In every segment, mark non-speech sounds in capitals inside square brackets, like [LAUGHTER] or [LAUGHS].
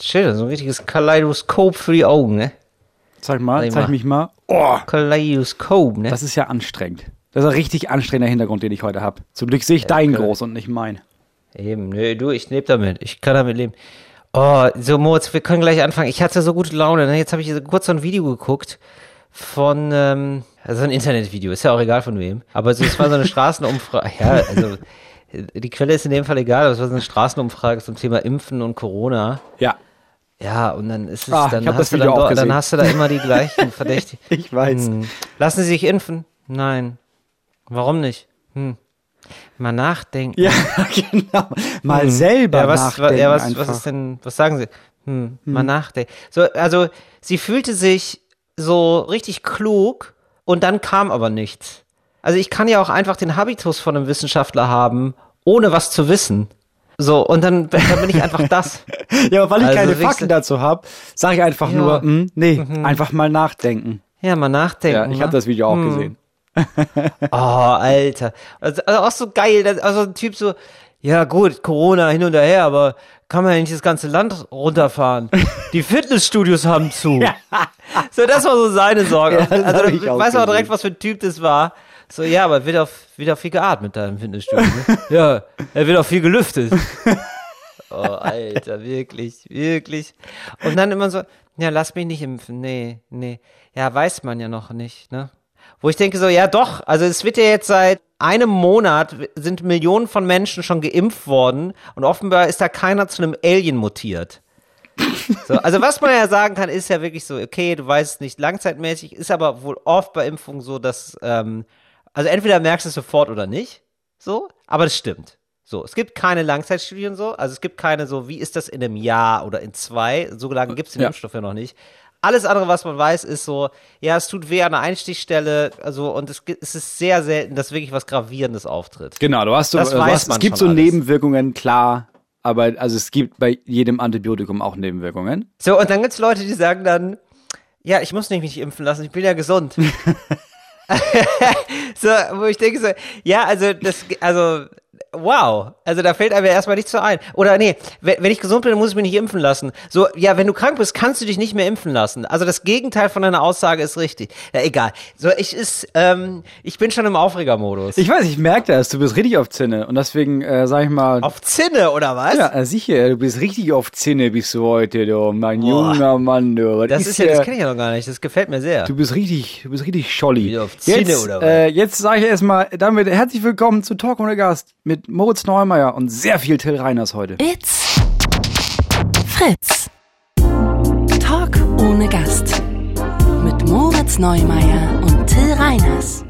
Shit, so ein richtiges Kaleidoskop für die Augen, ne? Zeig mal, Zeig zeig mich mal. Oh, Kaleidoskop, ne? das ist ja anstrengend. Das ist ein richtig anstrengender Hintergrund, den ich heute habe. Zum Glück sehe ich deinen okay. groß und nicht meinen. Eben, nö, du, ich lebe damit. Ich kann damit leben. Oh, so Moritz, wir können gleich anfangen. Ich hatte so gute Laune. Ne? Jetzt habe ich so kurz so ein Video geguckt von, ähm, also ein Internetvideo, ist ja auch egal von wem. Aber so, es war so eine [LAUGHS] Straßenumfrage. Ja, also die Quelle ist in dem Fall egal, aber es war so eine Straßenumfrage zum Thema Impfen und Corona. Ja, Ja, und dann ist es, Ah, dann hast du dann, doch, dann hast du da immer die gleichen Verdächtigen. [LAUGHS] ich weiß. Hm. Lassen Sie sich impfen? Nein. Warum nicht? Hm. Mal nachdenken. Ja, [LAUGHS] genau. Mal selber ja, was, nachdenken ja, was, was ist denn, was sagen Sie? Hm, Mal nachdenken. So, also, sie fühlte sich so richtig klug und dann kam aber nichts. Also, ich kann ja auch einfach den Habitus von einem Wissenschaftler haben, ohne was zu wissen. So, und dann, dann bin ich einfach das. [LAUGHS] ja, aber weil ich Also keine Fakten dazu habe, sage ich einfach Ja. nur, hm, nee, einfach mal nachdenken. Ja, mal nachdenken. Ja, ich ne? habe das Video auch gesehen. [LAUGHS] Oh, Alter. Also, also auch so geil, also ein Typ so, ja gut, Corona hin und her, aber kann man ja nicht das ganze Land runterfahren. [LAUGHS] Die Fitnessstudios haben zu. So, das war so seine Sorge. Ja, also, du auch weißt aber gesehen. direkt, was für ein Typ das war. So, ja, aber wird auch, wird auch viel geatmet da im Fitnessstudio. Ne? [LAUGHS] ja, er wird auch viel gelüftet. Oh, Alter, wirklich, wirklich. Und dann immer so, ja, lass mich nicht impfen. Nee, nee. Ja, weiß man ja noch nicht, ne? Wo ich denke so, ja doch, also es wird ja jetzt seit einem Monat sind Millionen von Menschen schon geimpft worden und offenbar ist da keiner zu einem Alien mutiert. So, also was man ja sagen kann, ist ja wirklich so, okay, du weißt es nicht langzeitmäßig, ist aber wohl oft bei Impfungen so, dass, ähm, also entweder merkst du es sofort oder nicht, so, aber das stimmt. So, es gibt keine Langzeitstudien so, also es gibt keine so, wie ist das in einem Jahr oder in zwei, so lange gibt es den Ja. Impfstoff ja noch nicht. Alles andere, was man weiß, ist so, ja, es tut weh an der Einstichstelle, also und es, es ist sehr selten, dass wirklich was Gravierendes auftritt. Genau, du hast so, Das du weiß hast, es gibt so alles. Nebenwirkungen, klar, aber also es gibt bei jedem Antibiotikum auch Nebenwirkungen. So, und dann gibt's Leute, die sagen dann, ja, ich muss mich nicht impfen lassen, ich bin ja gesund. [LAUGHS] [LAUGHS] so, wo ich denke so, ja, also das, also, wow. Also da fällt einem ja erstmal nichts so ein. Oder nee, wenn, ich gesund bin, muss ich mich nicht impfen lassen. So, ja, wenn du krank bist, kannst du dich nicht mehr impfen lassen. Also das Gegenteil von deiner Aussage ist richtig. Ja, egal. So, ich ist, ähm, ich bin schon im Aufregermodus. Ich weiß, ich merke das, du bist richtig auf Zinne und deswegen äh, sag ich mal, Auf Zinne, oder was? ja, äh, sicher, du bist richtig auf Zinne bist du heute, du, mein Boah. junger Mann, du. Was Das ist ja, das kenne ich ja noch gar nicht. Das gefällt mir sehr. Du bist richtig, du bist richtig scholli. Auf Zinne, jetzt, oder was? Äh, jetzt sage ich erstmal damit herzlich willkommen zu Talk ohne Gast mit Moritz Neumeier und sehr viel Till Reiners heute. It's Fritz. Talk ohne Gast. Mit Moritz Neumeier und Till Reiners.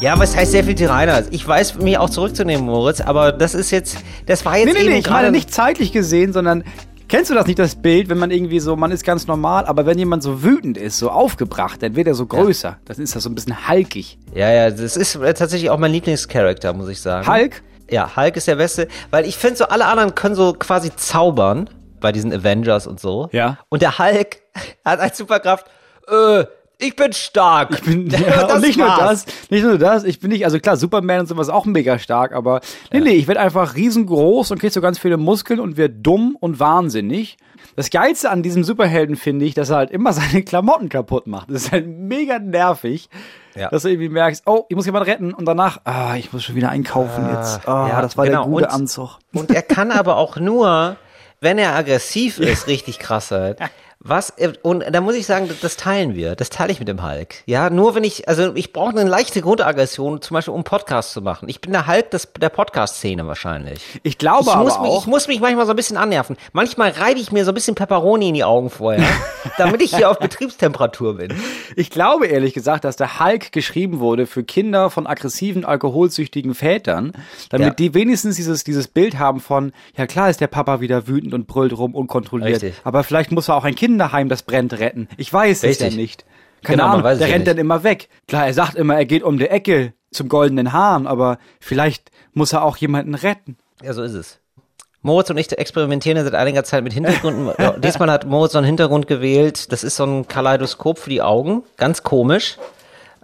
Ja, was heißt sehr viel Tirana? Ich weiß, mich auch zurückzunehmen, Moritz, aber das ist jetzt, das war jetzt Nee, nee, eben nee, ich gerade meine nicht zeitlich gesehen, sondern kennst du das nicht, das Bild, wenn man irgendwie so, man ist ganz normal, aber wenn jemand so wütend ist, so aufgebracht, dann wird er so größer. Dann ist das so ein bisschen halkig. Ja, ja, das ist tatsächlich auch mein Lieblingscharakter, muss ich sagen. Hulk? Ja, Hulk ist der Beste, weil ich finde so, alle anderen können so quasi zaubern bei diesen Avengers und so. Ja. Und der Hulk [LAUGHS] hat als Superkraft, äh, ich bin stark. Ich bin, [LAUGHS] ja, und nicht nur das, nicht nur das, ich bin nicht, also klar, Superman und sowas auch mega stark, aber nee, nee, ich werde einfach riesengroß und krieg so ganz viele Muskeln und werde dumm und wahnsinnig. Das Geilste an diesem Superhelden finde ich, dass er halt immer [LAUGHS] seine Klamotten kaputt macht. Das ist halt mega nervig, Ja. dass du irgendwie merkst, oh, ich muss jemanden retten und danach, ah, ich muss schon wieder einkaufen jetzt. Ah, ja, das war genau. der gute Und- Anzug. Und er kann aber auch nur, wenn er aggressiv ist, richtig krass halt. Was, und da muss ich sagen, das teilen wir. Das teile ich mit dem Hulk. Ja, nur wenn ich, also ich brauche eine leichte Grundaggression, zum Beispiel um Podcasts zu machen. Ich bin der Hulk des, der Podcast-Szene wahrscheinlich. Ich glaube Ich muss, aber mich, auch, ich muss mich manchmal so ein bisschen annerven. Manchmal reibe ich mir so ein bisschen Pepperoni in die Augen vorher, [LAUGHS] damit ich hier auf Betriebstemperatur bin. Ich glaube ehrlich gesagt, dass der Hulk geschrieben wurde für Kinder von aggressiven, alkoholsüchtigen Vätern, damit Ja. die wenigstens dieses, dieses Bild haben von, ja klar ist der Papa wieder wütend und brüllt rum, unkontrolliert, Richtig. aber vielleicht muss er auch ein Kinderheim, das brennt, retten. Ich weiß es Richtig. ja nicht. Keine Genau, Ahnung, weiß es der rennt nicht. dann immer weg. Klar, er sagt immer, er geht um die Ecke zum goldenen Hahn, aber vielleicht muss er auch jemanden retten. Ja, so ist es. Moritz und ich experimentieren ja seit einiger Zeit mit Hintergründen. [LAUGHS] Diesmal hat Moritz so einen Hintergrund gewählt. Das ist so ein Kaleidoskop für die Augen. Ganz komisch.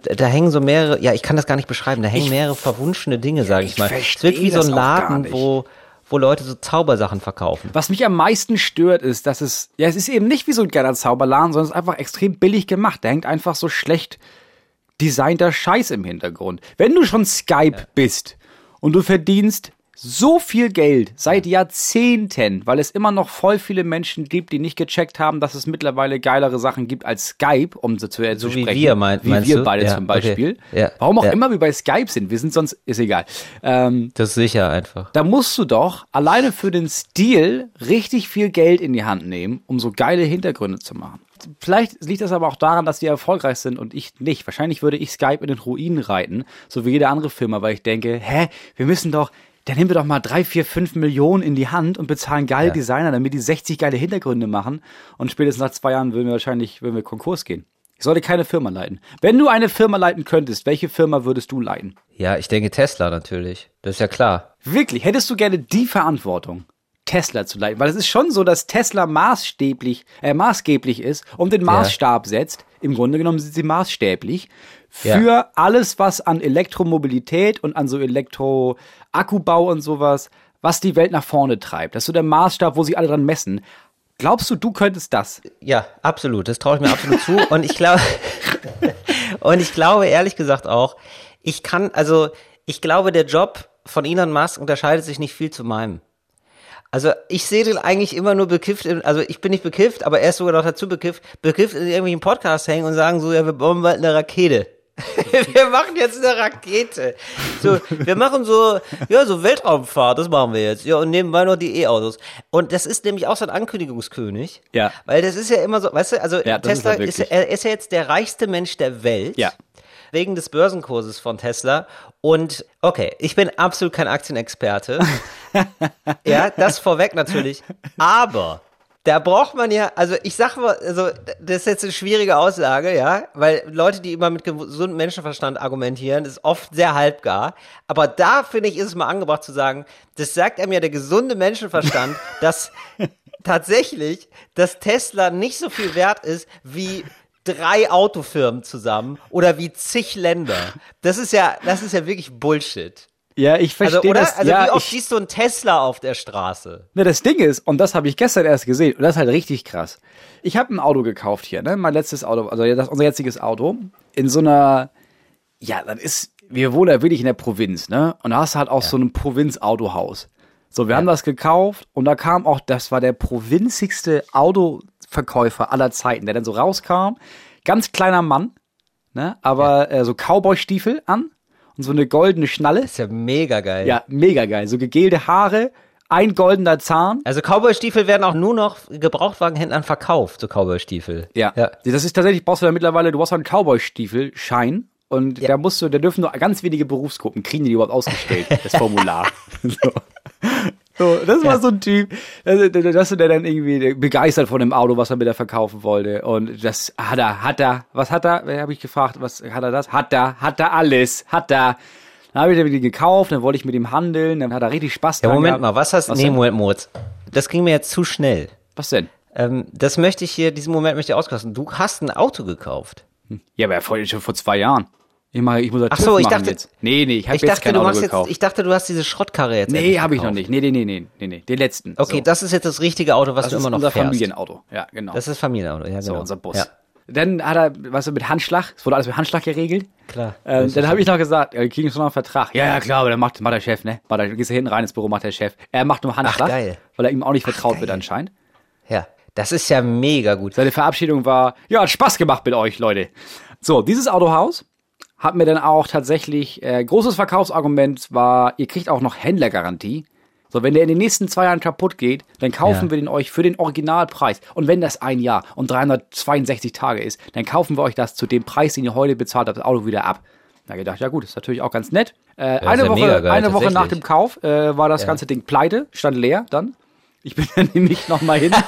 Da, hängen so mehrere, ja, ich kann das gar nicht beschreiben. Da hängen mehrere verwunschene Dinge, sage ich, ich mal. Es wirkt wie so ein Laden, wo, wo Leute so Zaubersachen verkaufen. Was mich am meisten stört, ist, dass es, ja, es ist eben nicht wie so ein geiler Zauberladen, sondern es ist einfach extrem billig gemacht. Da hängt einfach so schlecht designter Scheiß im Hintergrund. Wenn du schon Skype bist und du verdienst so viel Geld seit Jahrzehnten, weil es immer noch voll viele Menschen gibt, die nicht gecheckt haben, dass es mittlerweile geilere Sachen gibt als Skype, um sie zu, äh, zu wie sprechen. wir, mein- wie wir beide Ja, zum Beispiel. okay. Ja, Warum auch ja. immer wir bei Skype sind. Wir sind sonst, ist egal. Ähm, Das ist sicher einfach. da musst du doch alleine für den Stil richtig viel Geld in die Hand nehmen, um so geile Hintergründe zu machen. Vielleicht liegt das aber auch daran, dass die erfolgreich sind und ich nicht. Wahrscheinlich würde ich Skype in den Ruinen reiten, so wie jede andere Firma, weil ich denke, hä, wir müssen doch, dann nehmen wir doch mal drei, vier, fünf Millionen in die Hand und bezahlen geile Ja. Designer, damit die 60 geile Hintergründe machen und spätestens nach zwei Jahren würden wir wahrscheinlich, würden wir Konkurs gehen. Ich sollte keine Firma leiten. Wenn du eine Firma leiten könntest, welche Firma würdest du leiten? Ja, ich denke Tesla natürlich. Das ist ja klar. Wirklich, hättest du gerne die Verantwortung, Tesla zu leiten? Weil es ist schon so, dass Tesla maßstäblich, äh, maßgeblich ist und den Maßstab setzt. Im Grunde genommen sind sie maßstäblich für Ja. alles, was an Elektromobilität und an so Elektro-Akkubau und sowas, was die Welt nach vorne treibt. Das ist so der Maßstab, wo sie alle dran messen. Glaubst du, du könntest das? Ja, absolut. Das traue ich mir absolut zu. Und ich glaube, [LAUGHS] und ich glaube ehrlich gesagt auch, ich kann, also ich glaube, der Job von Elon Musk unterscheidet sich nicht viel zu meinem. Also ich sehe den eigentlich immer nur bekifft, in, also ich bin nicht bekifft, aber er ist sogar noch dazu bekifft, bekifft in irgendwelchen Podcasts hängen und sagen so, ja, wir bauen bald eine Rakete. [LAUGHS] wir machen jetzt eine Rakete. So, wir machen so, ja, so Weltraumfahrt, das machen wir jetzt. Ja, und nebenbei noch die E-Autos. Und das ist nämlich auch so ein Ankündigungskönig. Ja. Weil das ist ja immer so, weißt du, also Ja, ist Tesla er ist, wirklich. er ist ja jetzt der reichste Mensch der Welt. Ja. Wegen des Börsenkurses von Tesla. Und okay, ich bin absolut kein Aktienexperte. [LAUGHS] ja, das vorweg natürlich. Aber da braucht man ja, also ich sag mal, also das ist jetzt eine schwierige Aussage, ja, weil Leute, die immer mit gesundem Menschenverstand argumentieren, ist oft sehr halbgar. Aber da finde ich, ist es mal angebracht zu sagen, das sagt einem ja der gesunde Menschenverstand, [LAUGHS] dass tatsächlich, dass Tesla nicht so viel wert ist wie drei Autofirmen zusammen oder wie zig Länder. Das ist ja, das ist ja wirklich Bullshit. Ja, ich verstehe Also, oder? das. Also, ja, wie oft ich, siehst du einen Tesla auf der Straße? Ne, das Ding ist, und das habe ich gestern erst gesehen, und das ist halt richtig krass. Ich habe ein Auto gekauft hier, ne? Mein letztes Auto, also das, unser jetziges Auto, in so einer, ja, das ist, wir wohnen ja wirklich in der Provinz, ne? Und da hast du halt auch so ein Provinzautohaus. So, wir haben das gekauft und da kam auch, das war der provinzigste Autoverkäufer aller Zeiten, der dann so rauskam. Ganz kleiner Mann, ne? Aber äh, so Cowboy-Stiefel an und so eine goldene Schnalle. Ist ja mega geil. Ja, mega geil. So gegelte Haare, ein goldener Zahn. Also Cowboy-Stiefel werden auch nur noch Gebrauchtwagenhändlern verkauft, so Cowboy-Stiefel. Ja. ja. Das ist tatsächlich, brauchst du da mittlerweile, du brauchst einen Cowboy-Stiefel-Schein. Und da musst du, da dürfen nur ganz wenige Berufsgruppen kriegen die überhaupt ausgestellt, [LAUGHS] das Formular. [LAUGHS] so. So, das war so ein Typ, dass dass du der dann irgendwie begeistert von dem Auto, was er mir da verkaufen wollte. Und das hat er, hat er, was hat er? Wer habe ich gefragt, was hat er das? Hat er, hat er alles, hat er. Dann habe ich den gekauft, dann wollte ich mit ihm handeln, dann hat er richtig Spaß Ja, Moment gehabt. mal, was hast du? Nee, denn? Moment, Moritz. Das ging mir jetzt zu schnell. Was denn? Ähm, das möchte ich hier, diesen Moment möchte ich auskosten. Du hast ein Auto gekauft. Ja, aber schon vor zwei Jahren. Ich, mach, ich muss Ach TÜV so, ich dachte- jetzt. Nee, nee, ich habe jetzt dachte, kein du Auto machst jetzt, gekauft. ich dachte, du hast diese Schrottkarre jetzt. nee, habe ich noch gekauft. nicht. Nee, nee, nee, nee, nee, nee. Den letzten. Okay, so. das ist jetzt das richtige Auto, was das du immer noch unser fährst. Familienauto. Ja, genau. Das ist Familienauto, ja, so genau. unser Bus. Ja, Dann hat er, weißt du, mit Handschlag, es wurde alles mit Handschlag geregelt. klar. Ähm, dann habe ich noch gesagt, ja, kriegen wir noch einen Vertrag. Ja, ja, klar, aber dann macht, macht der Chef, ne? Macht der, gehst du hinten rein ins Büro, macht der Chef. Er macht nur Handschlag, geil. weil er ihm auch nicht vertraut geil. wird anscheinend. Ja, das ist ja mega gut. Seine Verabschiedung war, ja, hat Spaß gemacht mit euch, Leute. So, dieses Autohaus hat mir dann auch tatsächlich, äh, großes Verkaufsargument war, ihr kriegt auch noch Händlergarantie. So, wenn der in den nächsten zwei Jahren kaputt geht, dann kaufen Ja. wir den euch für den Originalpreis. Und wenn das ein Jahr und 362 Tage ist, dann kaufen wir euch das zu dem Preis, den ihr heute bezahlt habt, das Auto wieder ab. Da gedacht, ja gut, ist natürlich auch ganz nett. Äh, eine ja Woche, geil, eine Woche nach dem Kauf äh, war das ganze Ding pleite, stand leer dann. Ich bin dann nämlich nochmal hin. [LAUGHS]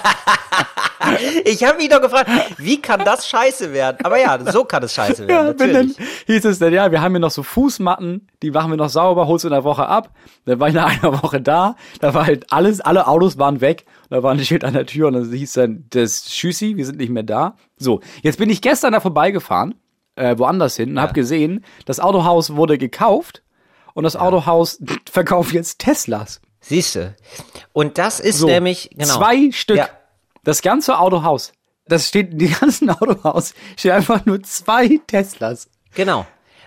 Ich habe mich doch gefragt, wie kann das scheiße werden? Aber ja, so kann es scheiße werden, Ja, bin dann, natürlich. hieß es dann, ja, wir haben hier noch so Fußmatten, die machen wir noch sauber, holst du in der Woche ab. Dann war ich nach einer Woche da, da war halt alles, alle Autos waren weg, da war ein Schild an der Tür und dann hieß dann, das Tschüssi, wir sind nicht mehr da. So, jetzt bin ich gestern da vorbeigefahren, äh, woanders hin und hab gesehen, das Autohaus wurde gekauft und das Autohaus verkauft jetzt Teslas. Siehst du. Und das ist So, nämlich, genau. Zwei Stück. Ja. Das ganze Autohaus. Das steht, die ganzen [LAUGHS] Autohaus steht einfach nur zwei Teslas. Genau.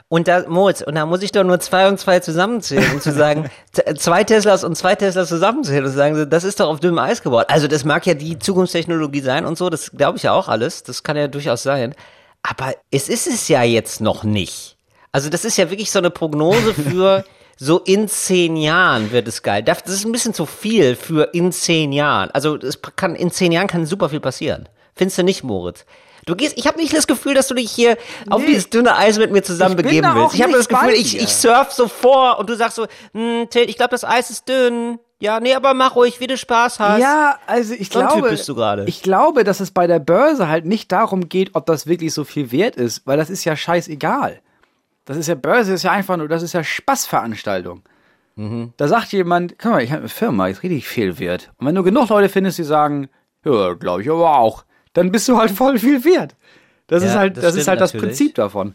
Und da, Moritz, und da muss ich doch nur zwei und zwei zusammenzählen, um zu sagen, [LAUGHS] zwei Teslas und zwei Teslas zusammenzählen und zu sagen, das ist doch auf dünnem Eis gebaut. Also das mag ja die Zukunftstechnologie sein und so, das glaube ich ja auch alles, das kann ja durchaus sein. Aber es ist es ja jetzt noch nicht. Also das ist ja wirklich so eine Prognose für [LAUGHS] so in zehn Jahren wird es geil. Das ist ein bisschen zu viel für in zehn Jahren. Also es kann, in zehn Jahren kann super viel passieren. Findest du nicht, Moritz? Du gehst, ich habe nicht das Gefühl, dass du dich hier auf Nee. dieses dünne Eis mit mir zusammen begeben willst. Ich habe das Gefühl, ich, ich surf so vor und du sagst so, hm, Till, ich glaube, das Eis ist dünn. Ja, nee, aber mach ruhig, wie du Spaß hast. Ja, also ich So glaube, bist du gerade. ich glaube, dass es bei der Börse halt nicht darum geht, ob das wirklich so viel wert ist, weil das ist ja scheißegal. Das ist ja Börse, ist ja einfach nur, das ist ja Spaßveranstaltung. Mhm. Da sagt jemand, guck mal, ich habe eine Firma, ist richtig viel wert. Und wenn du genug Leute findest, die sagen, ja, glaube ich aber auch, dann bist du halt voll viel wert. Das Ja, ist halt, das das, ist halt das natürlich. Prinzip davon.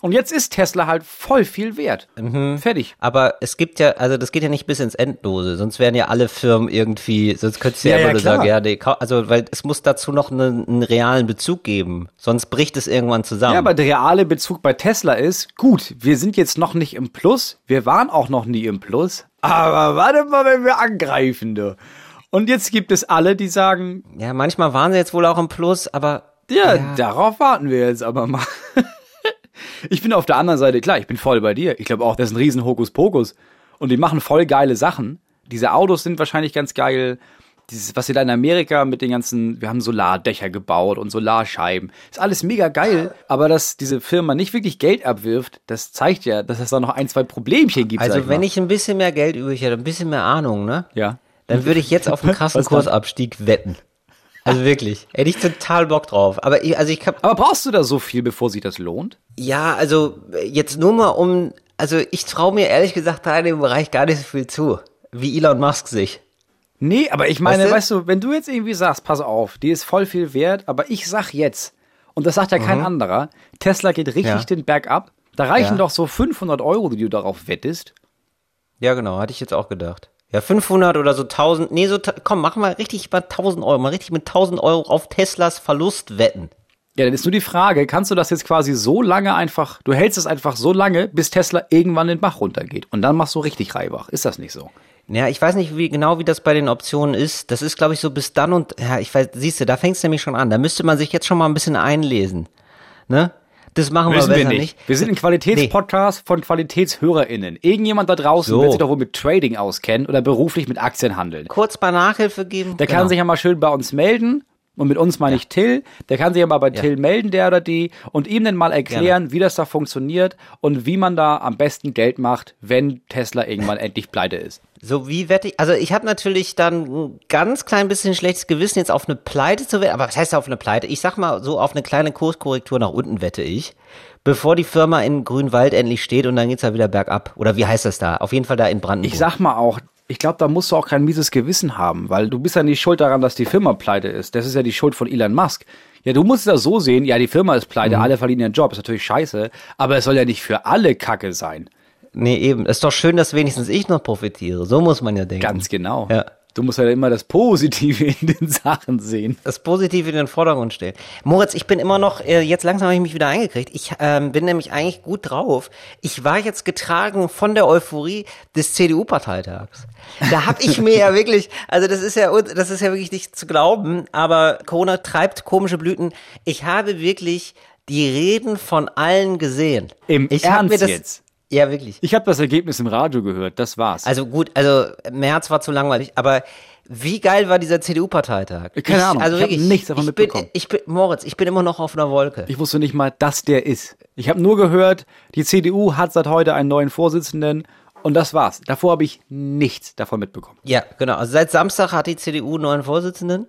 Und jetzt ist Tesla halt voll viel wert. Mhm. Fertig. Aber es gibt ja, also das geht ja nicht bis ins Endlose, sonst wären ja alle Firmen irgendwie, sonst könntest du ja, Ja, immer ja, nur sagen, ja, nee, also weil es muss dazu noch einen, einen realen Bezug geben, sonst bricht es irgendwann zusammen. Ja, aber der reale Bezug bei Tesla ist, gut, wir sind jetzt noch nicht im Plus, wir waren auch noch nie im Plus, aber warte mal, wenn wir angreifen, du. Und jetzt gibt es alle, die sagen, ja, manchmal waren sie jetzt wohl auch im Plus, aber ja, Ja. darauf warten wir jetzt aber mal. [LAUGHS] ich bin auf der anderen Seite, klar, ich bin voll bei dir. Ich glaube auch, das ist ein riesen Hokuspokus. Und die machen voll geile Sachen. Diese Autos sind wahrscheinlich ganz geil. Dieses, was sie da in Amerika mit den ganzen, wir haben Solardächer gebaut und Solarscheiben. Ist alles mega geil. Aber dass diese Firma nicht wirklich Geld abwirft, das zeigt ja, dass es da noch ein, zwei Problemchen gibt. also wenn mal. ich ein bisschen mehr Geld übrig hätte, ein bisschen mehr Ahnung, ne? Ja. Dann würde ich jetzt auf einen [LAUGHS] krassen? Kursabstieg wetten. Also wirklich, hätte ich total Bock drauf. Aber ich, also ich hab, Aber brauchst du da so viel, bevor sich das lohnt? Ja, also jetzt nur mal um, also ich traue mir ehrlich gesagt da in dem Bereich gar nicht so viel zu, wie Elon Musk sich. Nee, aber ich meine, Weißt du? weißt du, wenn du jetzt irgendwie sagst, pass auf, die ist voll viel wert, aber ich sag jetzt, und das sagt ja kein anderer, Tesla geht richtig Mhm. Ja. den Berg ab, da reichen Ja. doch so 500 Euro, die du darauf wettest. Ja, genau, hatte ich jetzt auch gedacht. Ja, 500 oder so 1000, nee, so, komm, mach mal richtig mal 1000 Euro, mal richtig mit 1000 Euro auf Teslas Verlust wetten. Ja, dann ist nur die Frage, kannst du das jetzt quasi so lange einfach, du hältst es einfach so lange, bis Tesla irgendwann den Bach runtergeht und dann machst du richtig Reibach. Ist das nicht so? Ja, ich weiß nicht wie, genau, wie das bei den Optionen ist. Das ist, glaube ich, so bis dann und, ja, ich weiß, siehst du, da fängt's nämlich schon an. Da müsste man sich jetzt schon mal ein bisschen einlesen. Ne? Das machen wir Wissen besser wir nicht. Wir sind ein Qualitätspodcast von QualitätshörerInnen. Irgendjemand da draußen So. wird sich doch wohl mit Trading auskennen oder beruflich mit Aktien handeln. Kurz mal Nachhilfe geben. Der Genau. kann sich ja mal schön bei uns melden. Und mit uns meine ich Till. Der kann sich ja mal bei Till melden, der oder die, und ihm dann mal erklären, wie das da funktioniert und wie man da am besten Geld macht, wenn Tesla irgendwann [LAUGHS] endlich pleite ist. So wie wette ich, also ich habe natürlich dann ein ganz klein bisschen schlechtes Gewissen, jetzt auf eine Pleite zu wetten, aber was heißt auf eine Pleite? Ich sag mal, so auf eine kleine Kurskorrektur nach unten wette ich, bevor die Firma in Grünwald endlich steht und dann geht's da wieder bergab. Oder wie heißt das da? Auf jeden Fall da in Brandenburg. Ich sag mal auch, ich glaube, da musst du auch kein mieses Gewissen haben, weil du bist ja nicht schuld daran, dass die Firma pleite ist. Das ist ja die Schuld von Elon Musk. Ja, du musst es ja so sehen, ja, die Firma ist pleite, alle verlieren ihren Job, ist natürlich scheiße, aber es soll ja nicht für alle Kacke sein. nee, eben. Ist doch schön, dass wenigstens ich noch profitiere. So muss man ja denken. Ganz genau. Ja. Du musst ja immer das Positive in den Sachen sehen. das Positive in den Vordergrund stellen. Moritz, ich bin immer noch, äh, jetzt langsam habe ich mich wieder eingekriegt. Ich ähm, bin nämlich eigentlich gut drauf. Ich war jetzt getragen von der Euphorie des CDU-Parteitags. Da habe ich mir ja [LAUGHS] wirklich, also das ist ja, das ist ja wirklich nicht zu glauben, aber Corona treibt komische Blüten. Ich habe wirklich die Reden von allen gesehen. Im ich Ernst jetzt? Ja, wirklich. Ich habe das Ergebnis im Radio gehört, das war's. Also gut, also März war zu langweilig, aber wie geil war dieser CDU-Parteitag? Keine Ahnung, also ich wirklich, nichts davon ich bin, mitbekommen. ich bin, Moritz, ich bin immer noch auf einer Wolke. Ich wusste nicht mal, dass der ist. Ich habe nur gehört, die CDU hat seit heute einen neuen Vorsitzenden und das war's. Davor habe ich nichts davon mitbekommen. ja, genau. Also seit Samstag hat die CDU einen neuen Vorsitzenden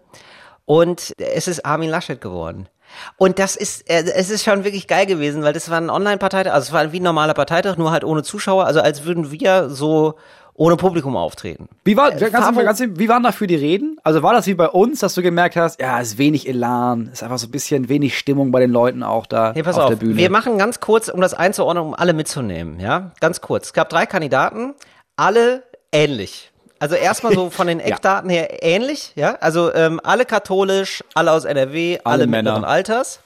und es ist Armin Laschet geworden. Und das ist, äh, es ist schon wirklich geil gewesen, weil das war ein Online-Parteitag, also es war wie ein normaler Parteitag, nur halt ohne Zuschauer, also als würden wir so ohne Publikum auftreten. Wie, war, ganz, Fabo- ganz, wie waren dafür die Reden? Also war das wie bei uns, dass du gemerkt hast, ja, es ist wenig Elan, ist einfach so ein bisschen wenig Stimmung bei den Leuten auch da Hey, pass auf, auf, der Bühne. wir machen ganz kurz, um das einzuordnen, um alle mitzunehmen, ja? Ganz kurz. Es gab drei Kandidaten, alle ähnlich. Also erstmal so von den [LAUGHS] Eckdaten her ähnlich, ja. Also ähm, alle katholisch, alle aus NRW, alle, Alle mittleren Männer. Alters.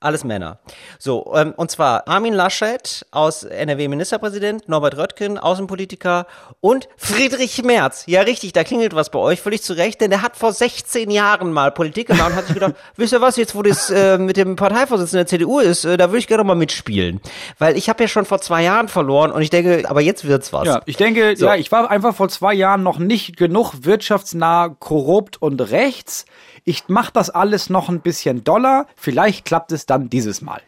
Alles Männer. So, ähm, und zwar Armin Laschet aus NRW-Ministerpräsident, Norbert Röttgen, Außenpolitiker und Friedrich Merz. Ja, richtig, da klingelt was bei euch, völlig zu Recht, denn der hat vor 16 Jahren mal Politik gemacht und hat sich gedacht, [LAUGHS] wisst ihr was, jetzt wo das äh, mit dem Parteivorsitzenden der CDU ist, äh, da würde ich gerne mal mitspielen. Weil ich habe ja schon vor zwei Jahren verloren und ich denke, aber jetzt wird's was. Ja, ich denke, So. ja, ich war einfach vor zwei Jahren noch nicht genug wirtschaftsnah, korrupt und rechts. Ich mache das alles noch ein bisschen doller. Vielleicht klappt es dann dieses Mal.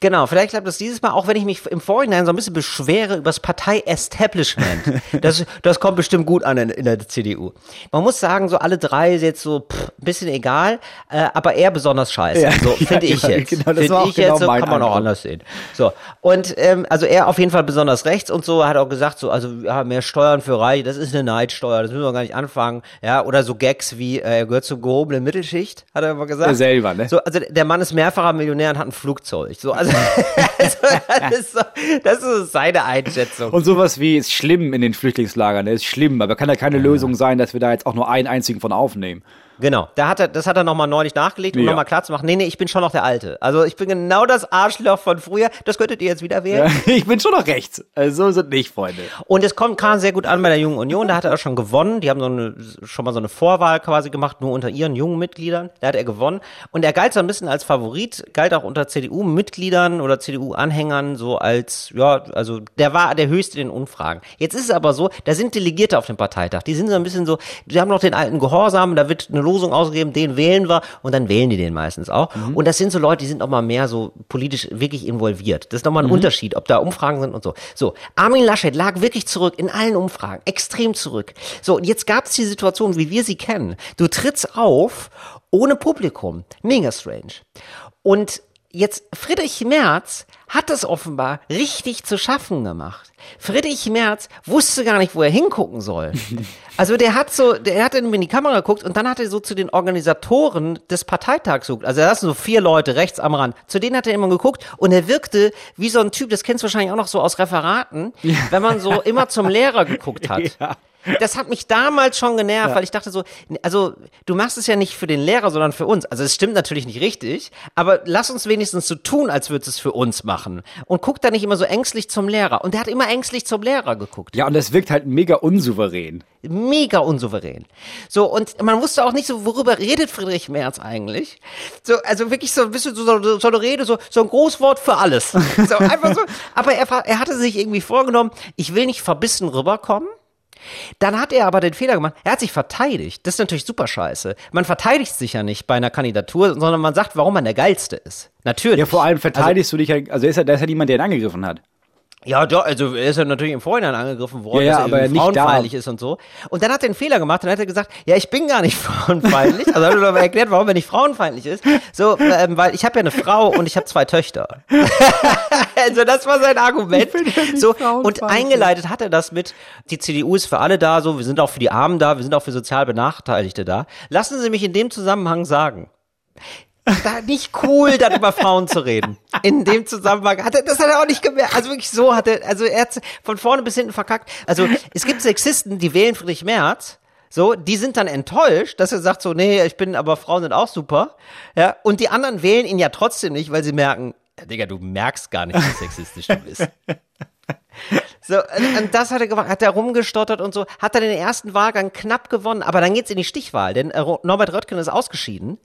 Genau, vielleicht klappt das dieses Mal, auch wenn ich mich im Vorhinein so ein bisschen beschwere über das Partei-Establishment. [LAUGHS] Das, das kommt bestimmt gut an in, in der CDU. Man muss sagen, so alle drei ist jetzt so pff, ein bisschen egal, äh, aber eher besonders scheiße. Ja, so [LAUGHS] ja, finde ich genau, jetzt. genau, das Finde ich genau jetzt, so kann man auch anders sehen. So, und ähm, also er auf jeden Fall besonders rechts und so, hat auch gesagt, so, also ja, mehr Steuern für Reiche, das ist eine Neidsteuer, das müssen wir gar nicht anfangen. Ja, oder so Gags wie, äh, er gehört zur gehobenen Mittelschicht, hat er immer gesagt. Er selber, ne? So, also der Mann ist mehrfacher Millionär und hat ein Flugzeug. So, also, [LAUGHS] also das, ist so, das ist seine Einschätzung. Und sowas wie ist schlimm in den Flüchtlingslagern. Es ist schlimm, aber kann ja keine Lösung sein, dass wir da jetzt auch nur einen einzigen von aufnehmen. Genau, da hat er, das hat er nochmal neulich nachgelegt, um Ja. nochmal klar zu machen, nee, nee, ich bin schon noch der Alte. Also ich bin genau das Arschloch von früher, das könntet ihr jetzt wieder wählen. Ja, [LAUGHS] ich bin schon noch rechts. Also so sind nicht, Freunde. Und es kommt kam sehr gut an bei der Jungen Union, da hat er auch schon gewonnen. Die haben so eine, schon mal so eine Vorwahl quasi gemacht, nur unter ihren jungen Mitgliedern. Da hat er gewonnen. Und er galt so ein bisschen als Favorit, galt auch unter CDU-Mitgliedern oder CDU-Anhängern so als, ja, also der war der höchste in den Umfragen. Jetzt ist es aber so, da sind Delegierte auf dem Parteitag. Die sind so ein bisschen so, die haben noch den alten Gehorsam, da wird eine Losung ausgegeben, den wählen wir und dann wählen die den meistens auch. Und das sind so Leute, die sind noch mal mehr so politisch wirklich involviert. Das ist nochmal ein Unterschied, ob da Umfragen sind und so. So, Armin Laschet lag wirklich zurück in allen Umfragen, extrem zurück. So, und jetzt gab es die Situation, wie wir sie kennen. Du trittst auf ohne Publikum. Mega strange. Und jetzt Friedrich Merz hat es offenbar richtig zu schaffen gemacht. Friedrich Merz wusste gar nicht, wo er hingucken soll. [LAUGHS] Also der hat so, der hat in die Kamera geguckt und dann hat er so zu den Organisatoren des Parteitags geguckt. Also da sind so vier Leute rechts am Rand. Zu denen hat er immer geguckt und er wirkte wie so ein Typ, das kennst du wahrscheinlich auch noch so aus Referaten, wenn man so immer zum Lehrer geguckt hat. [LAUGHS] Ja. Das hat mich damals schon genervt, weil ich dachte so, also du machst es ja nicht für den Lehrer, sondern für uns. Also es stimmt natürlich nicht richtig, aber lass uns wenigstens so tun, als würdest es für uns machen. Und guck da nicht immer so ängstlich zum Lehrer. Und der hat immer ängstlich zum Lehrer geguckt. Ja, und das wirkt halt mega unsouverän. Mega unsouverän. So, und man wusste auch nicht so, worüber redet Friedrich Merz eigentlich. So, also wirklich so ein bisschen so, so, so eine Rede, so, so ein Großwort für alles. So, einfach so. Aber er, er hatte sich irgendwie vorgenommen, ich will nicht verbissen rüberkommen. Dann hat er aber den Fehler gemacht, er hat sich verteidigt. Das ist natürlich super scheiße. Man verteidigt sich ja nicht bei einer Kandidatur, sondern man sagt, warum man der Geilste ist. Natürlich. Ja, vor allem verteidigst du dich ja, also ist ja, da ist ja niemand, der ihn angegriffen hat. Ja, doch, also er ist ja natürlich im Vorhinein angegriffen worden, Ja, ja, dass er aber frauenfeindlich ist und so. Und dann hat er einen Fehler gemacht, dann hat er gesagt, ja, ich bin gar nicht [LAUGHS] frauenfeindlich. Also hat er aber erklärt, warum er nicht frauenfeindlich ist. So, ähm, weil ich habe ja eine Frau und ich habe zwei Töchter. [LAUGHS] also das war sein Argument. ja so, und eingeleitet hat er das mit, die CDU ist für alle da, so, wir sind auch für die Armen da, wir sind auch für sozial Benachteiligte da. Lassen Sie mich in dem Zusammenhang sagen, da nicht cool, dann über Frauen zu reden. In dem Zusammenhang hat er, das hat er auch nicht gemerkt. Also wirklich so hat er, also er hat von vorne bis hinten verkackt. Also es gibt Sexisten, die wählen Friedrich Merz. So, die sind dann enttäuscht, dass er sagt so, nee, ich bin, aber Frauen sind auch super. Ja, und die anderen wählen ihn ja trotzdem nicht, weil sie merken, Digga, du merkst gar nicht, wie sexistisch du bist. So, und das hat er gemacht, hat er rumgestottert und so, hat er den ersten Wahlgang knapp gewonnen, aber dann geht's in die Stichwahl, denn äh, Norbert Röttgen ist ausgeschieden.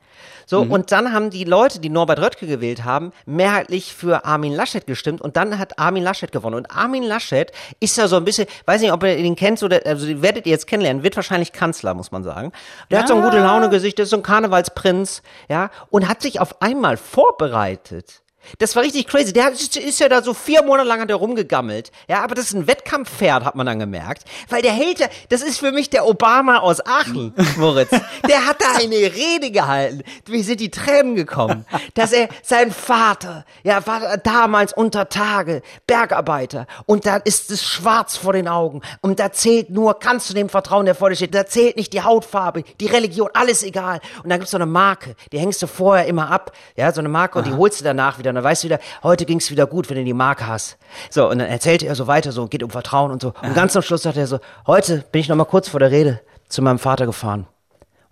So, und dann haben die Leute, die Norbert Röttgen gewählt haben, mehrheitlich für Armin Laschet gestimmt und dann hat Armin Laschet gewonnen. Und Armin Laschet ist ja so ein bisschen, weiß nicht, ob ihr ihn kennt oder, also den werdet ihr jetzt kennenlernen, wird wahrscheinlich Kanzler, muss man sagen. Der hat so ein gute Laune-Gesicht, der ist so ein Karnevalsprinz, ja, und hat sich auf einmal vorbereitet. Das war richtig crazy. Der ist ja da so vier Monate lang hat er rumgegammelt. Ja, aber das ist ein Wettkampfpferd, hat man dann gemerkt. Weil der hält ja, das ist für mich der Obama aus Aachen, [LAUGHS] Moritz. Der hat da eine Rede gehalten. Wie sind die Tränen gekommen? Dass er, sein Vater, ja, war damals unter Tage, Bergarbeiter. Und da ist es schwarz vor den Augen. Und da zählt nur, kannst du dem vertrauen, der vor dir steht. Da zählt nicht die Hautfarbe, die Religion, alles egal. Und dann gibt's so eine Marke, die hängst du vorher immer ab. Ja, so eine Marke und die holst du danach wieder Und dann weißt du wieder, heute ging's wieder gut, wenn du die Marke hast. So, und dann erzählte er so weiter, so, geht um Vertrauen und so. Und ganz am Schluss sagt er so, heute bin ich noch mal kurz vor der Rede zu meinem Vater gefahren.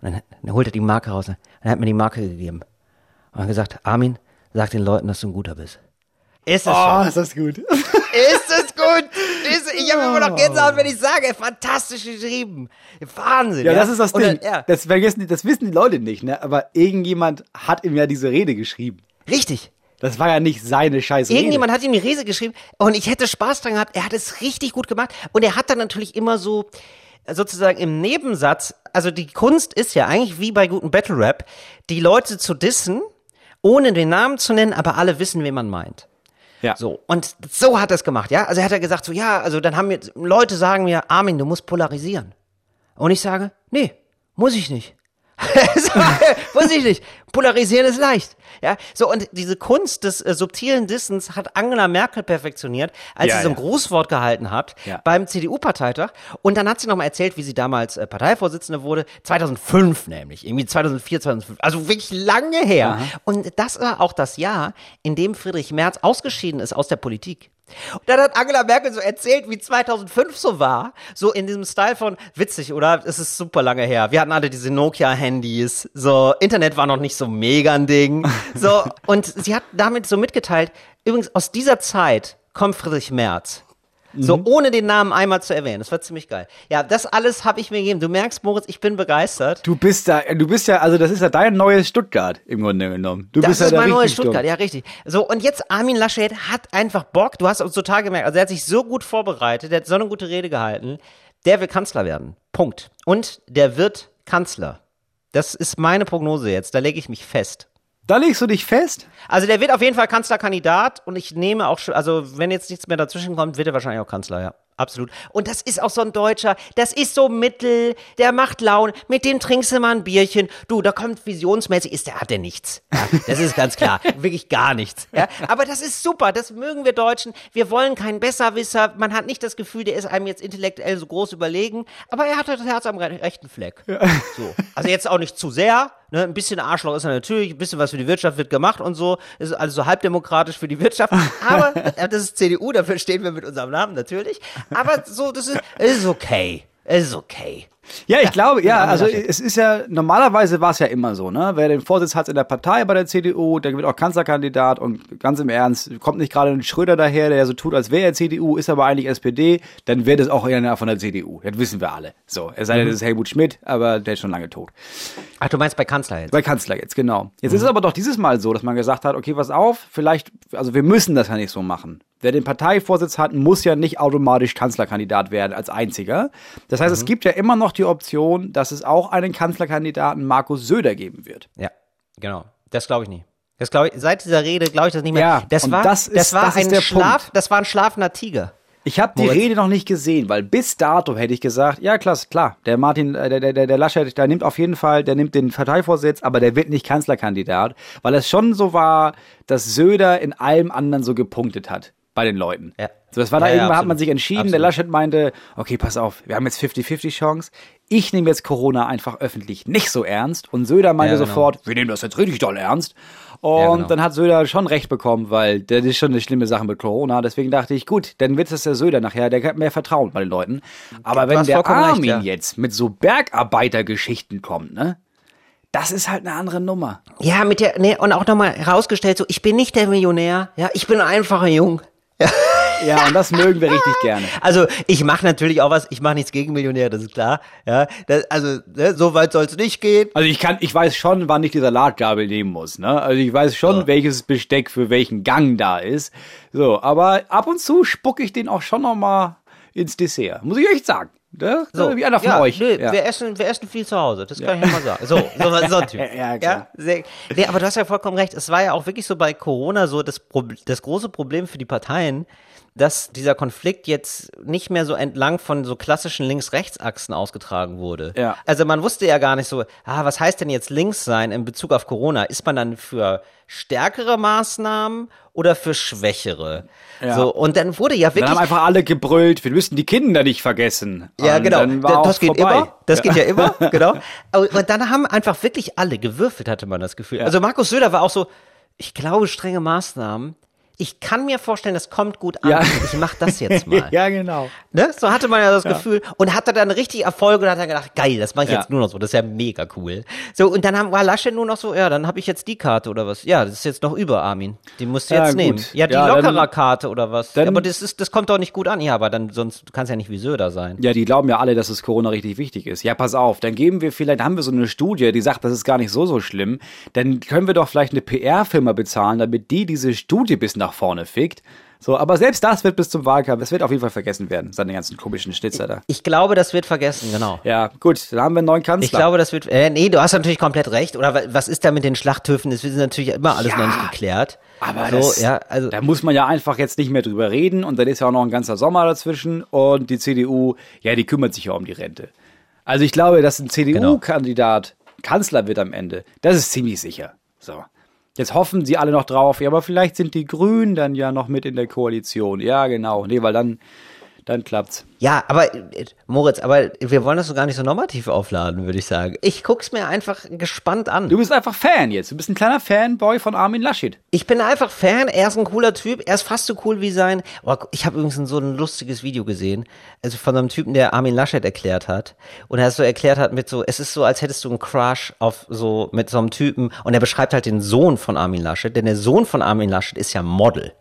Und dann, dann holt er die Marke raus. Und er hat mir die Marke gegeben. Und hat gesagt, Armin, sag den Leuten, dass du ein guter bist. Ist es Oh, schon. ist das gut. [LAUGHS] Ist es gut? Ist, ich habe immer noch Gänsehaut, wenn ich sage, fantastisch geschrieben. Wahnsinn. Ja, das ist das Und Ding. dann- ja, Das vergessen das wissen die Leute nicht, ne? Aber irgendjemand hat ihm ja diese Rede geschrieben. richtig. Das war ja nicht seine scheiß Rede. Irgendjemand hat ihm die Rese geschrieben und ich hätte Spaß dran gehabt. Er hat es richtig gut gemacht und er hat dann natürlich immer so sozusagen im Nebensatz, also die Kunst ist ja eigentlich wie bei guten Battle Rap, die Leute zu dissen, ohne den Namen zu nennen, aber alle wissen, wen man meint. Ja. So, und so hat er es gemacht, ja? Also er hat er gesagt, so, ja, also dann haben mir, Leute sagen mir, Armin, du musst polarisieren. Und ich sage, nee, muss ich nicht. [LAUGHS] so, nicht. Polarisieren ist leicht. Ja, so, und diese Kunst des äh, subtilen Dissens hat Angela Merkel perfektioniert, als Ja, sie so ein ja. Grußwort gehalten hat Ja. beim CDU-Parteitag. Und dann hat sie nochmal erzählt, wie sie damals äh, Parteivorsitzende wurde. 2005 nämlich. Irgendwie 2004, 2005. Also wirklich lange her. Und das war auch das Jahr, in dem Friedrich Merz ausgeschieden ist aus der Politik. Und dann hat Angela Merkel so erzählt, wie 2005 so war. So in diesem Style von, witzig, oder? Es ist super lange her. Wir hatten alle diese Nokia-Handys. So, Internet war noch nicht so mega ein Ding. So, [LAUGHS] und sie hat damit so mitgeteilt, übrigens aus dieser Zeit kommt Friedrich Merz. So, Mhm. ohne den Namen einmal zu erwähnen. Das war ziemlich geil. Ja, das alles habe ich mir gegeben. Du merkst, Moritz, ich bin begeistert. Du bist da, du bist ja, also das ist ja dein neues Stuttgart im Grunde genommen. Du Das bist ja ist da mein neues Stuttgart, dumm. ja, richtig. So, und jetzt Armin Laschet hat einfach Bock. Du hast es total gemerkt. Also, er hat sich so gut vorbereitet, der hat so eine gute Rede gehalten. Der will Kanzler werden. Punkt. Und der wird Kanzler. Das ist meine Prognose jetzt. Da lege ich mich fest. Da legst du dich fest? Also, der wird auf jeden Fall Kanzlerkandidat. Und ich nehme auch schon, also, wenn jetzt nichts mehr dazwischen kommt, wird er wahrscheinlich auch Kanzler, ja. Absolut. Und das ist auch so ein Deutscher, das ist so Mittel, der macht Laune, mit dem trinkst du mal ein Bierchen. Du, da kommt visionsmäßig, ist der, hat der nichts. Ja, das ist ganz klar. [LAUGHS] Wirklich gar nichts. Ja, aber das ist super, das mögen wir Deutschen. Wir wollen keinen Besserwisser. Man hat nicht das Gefühl, der ist einem jetzt intellektuell so groß überlegen, aber er hat das Herz am re- rechten Fleck. So. Also jetzt auch nicht zu sehr, ne? Ein bisschen Arschloch ist er natürlich, ein bisschen was für die Wirtschaft wird gemacht und so. Ist also so halbdemokratisch für die Wirtschaft. [LAUGHS] Aber das ist CDU, dafür stehen wir mit unserem Namen natürlich. Aber so, das ist, es ist okay. Es ist okay. Ja, ich glaube, ja, Armin also es ist ja, normalerweise war es ja immer so, ne? Wer den Vorsitz hat in der Partei bei der CDU, der wird auch Kanzlerkandidat und ganz im Ernst, kommt nicht gerade ein Schröder daher, der so tut, als wäre er CDU, ist aber eigentlich SPD, dann wird es auch einer von der CDU. Das wissen wir alle. So, es sei denn, das ist Helmut Schmidt, aber der ist schon lange tot. Ach, du meinst bei Kanzler jetzt? Bei Kanzler jetzt, genau. Jetzt ist es aber doch dieses Mal so, dass man gesagt hat, okay, pass auf, vielleicht, also wir müssen das ja nicht so machen. Wer den Parteivorsitz hat, muss ja nicht automatisch Kanzlerkandidat werden als einziger. Das heißt, es gibt ja immer noch die Option, dass es auch einen Kanzlerkandidaten Markus Söder geben wird. Ja, genau. Das glaube ich nicht. Das glaube ich, seit dieser Rede glaube ich das nicht mehr. Ja, das war, das das, ist- war das ein der Schlaf, Punkt. das war ein schlafender Tiger. Ich habe die. Rede noch nicht gesehen, weil bis dato hätte ich gesagt, ja klar, klar, der Martin, äh, der, der, der, der Laschet, der nimmt auf jeden Fall, der nimmt den Parteivorsitz, aber der wird nicht Kanzlerkandidat, weil es schon so war, dass Söder in allem anderen so gepunktet hat bei den Leuten. Ja. So, das war da Ja, ja, irgendwann, hat man absolut. sich entschieden, Absolut. der Laschet meinte, okay, pass auf, wir haben jetzt 50-50 Chance, ich nehme jetzt Corona einfach öffentlich nicht so ernst und Söder meinte Ja, genau. sofort, wir nehmen das jetzt richtig doll ernst. Und Ja, genau. dann hat Söder schon recht bekommen, weil das ist schon eine schlimme Sache mit Corona. Deswegen dachte ich, gut, dann wird es der Söder nachher, der hat mehr Vertrauen bei den Leuten. Aber wenn der vollkommen recht, Armin ja. jetzt mit so Bergarbeitergeschichten kommt, ne? Das ist halt eine andere Nummer. Ja, mit der, nee, und auch nochmal herausgestellt, so, ich bin nicht der Millionär, ja, ich bin ein einfacher Jung. Ja, und das mögen wir richtig gerne. Also ich mache natürlich auch was, ich mache nichts gegen Millionäre, das ist klar. Ja, das, also ne, so weit soll es nicht gehen. Also ich kann, ich weiß schon, wann ich die Salatgabel nehmen muss, ne? Also ich weiß schon, welches Besteck für welchen Gang da ist. So, aber ab und zu spucke ich den auch schon noch mal ins Dessert. Muss ich echt sagen. Ne? So, wie einer von ja, euch. Nö, ja. wir, essen, wir essen viel zu Hause, das kann ich ja mal sagen. So, so, so ein Typ. [LAUGHS] Ja, klar. sehr, nee, aber du hast ja vollkommen recht. Es war ja auch wirklich so bei Corona so das, das große Problem für die Parteien, dass dieser Konflikt jetzt nicht mehr so entlang von so klassischen Links-Rechts-Achsen ausgetragen wurde. Ja. Also man wusste ja gar nicht so, ah, was heißt denn jetzt links sein in Bezug auf Corona? Ist man dann für stärkere Maßnahmen oder für schwächere? Ja. So, und dann wurde ja Dann wirklich haben einfach alle gebrüllt, wir müssen die Kinder nicht vergessen. Ja, Und genau. Dann war Da- auch das geht vorbei. immer. Das geht ja immer, [LAUGHS] genau. Und und dann haben einfach wirklich alle gewürfelt, hatte man das Gefühl. Also Markus Söder war auch so, ich glaube, strenge Maßnahmen. Ich kann mir vorstellen, das kommt gut an. Ja. Ich mach das jetzt [LAUGHS] mal. ja, genau. Ne? So hatte man ja das Gefühl. Und hatte dann richtig Erfolg und hat dann gedacht, geil, das mache ich Ja. jetzt nur noch so. Das ist ja mega cool. So, und dann haben, war Laschet nur noch so, ja, dann habe ich jetzt die Karte oder was. Ja, das ist jetzt noch über, Armin. Die musst du Ja, jetzt nehmen. Ja, die Ja, lockerer Karte oder was. dann- aber das ist, das kommt doch nicht gut an. Ja, aber dann, sonst du kannst ja nicht wie Söder sein. Ja, die glauben ja alle, dass es Corona richtig wichtig ist. Ja, pass auf, dann geben wir vielleicht, haben wir so eine Studie, die sagt, das ist gar nicht so, so schlimm. Dann können wir doch vielleicht eine PR-Firma bezahlen, damit die diese Studie bis nach vorne fickt. So, aber selbst das wird bis zum Wahlkampf, das wird auf jeden Fall vergessen werden, seine ganzen komischen Schnitzer da. Ich glaube, das wird vergessen, genau. Ja, gut, dann haben wir einen neuen Kanzler. Ich glaube, das wird. Äh, nee, du hast natürlich komplett recht. Oder wa- was ist da mit den Schlachthöfen? Das ist natürlich immer alles Ja, noch nicht geklärt. aber so, das, ja, also da muss man ja einfach jetzt nicht mehr drüber reden und dann ist ja auch noch ein ganzer Sommer dazwischen und die CDU, ja, die kümmert sich ja um die Rente. Also ich glaube, dass ein CDU-Kandidat Kanzler wird am Ende, das ist ziemlich sicher. So. Jetzt hoffen sie alle noch drauf, ja, aber vielleicht sind die Grünen dann ja noch mit in der Koalition. Ja, genau. Nee, weil dann, dann klappt's. Ja, aber Moritz, aber wir wollen das so gar nicht so normativ aufladen, würde ich sagen. Ich guck's mir einfach gespannt an. Du bist einfach Fan jetzt. Du bist ein kleiner Fanboy von Armin Laschet. Ich bin einfach Fan, er ist ein cooler Typ, er ist fast so cool wie sein. Oh, ich habe übrigens so ein lustiges Video gesehen, also von einem Typen, der Armin Laschet erklärt hat. Und er es so erklärt hat mit so, es ist so, als hättest du einen Crush auf so, mit so einem Typen. Und er beschreibt halt den Sohn von Armin Laschet, denn der Sohn von Armin Laschet ist ja Model.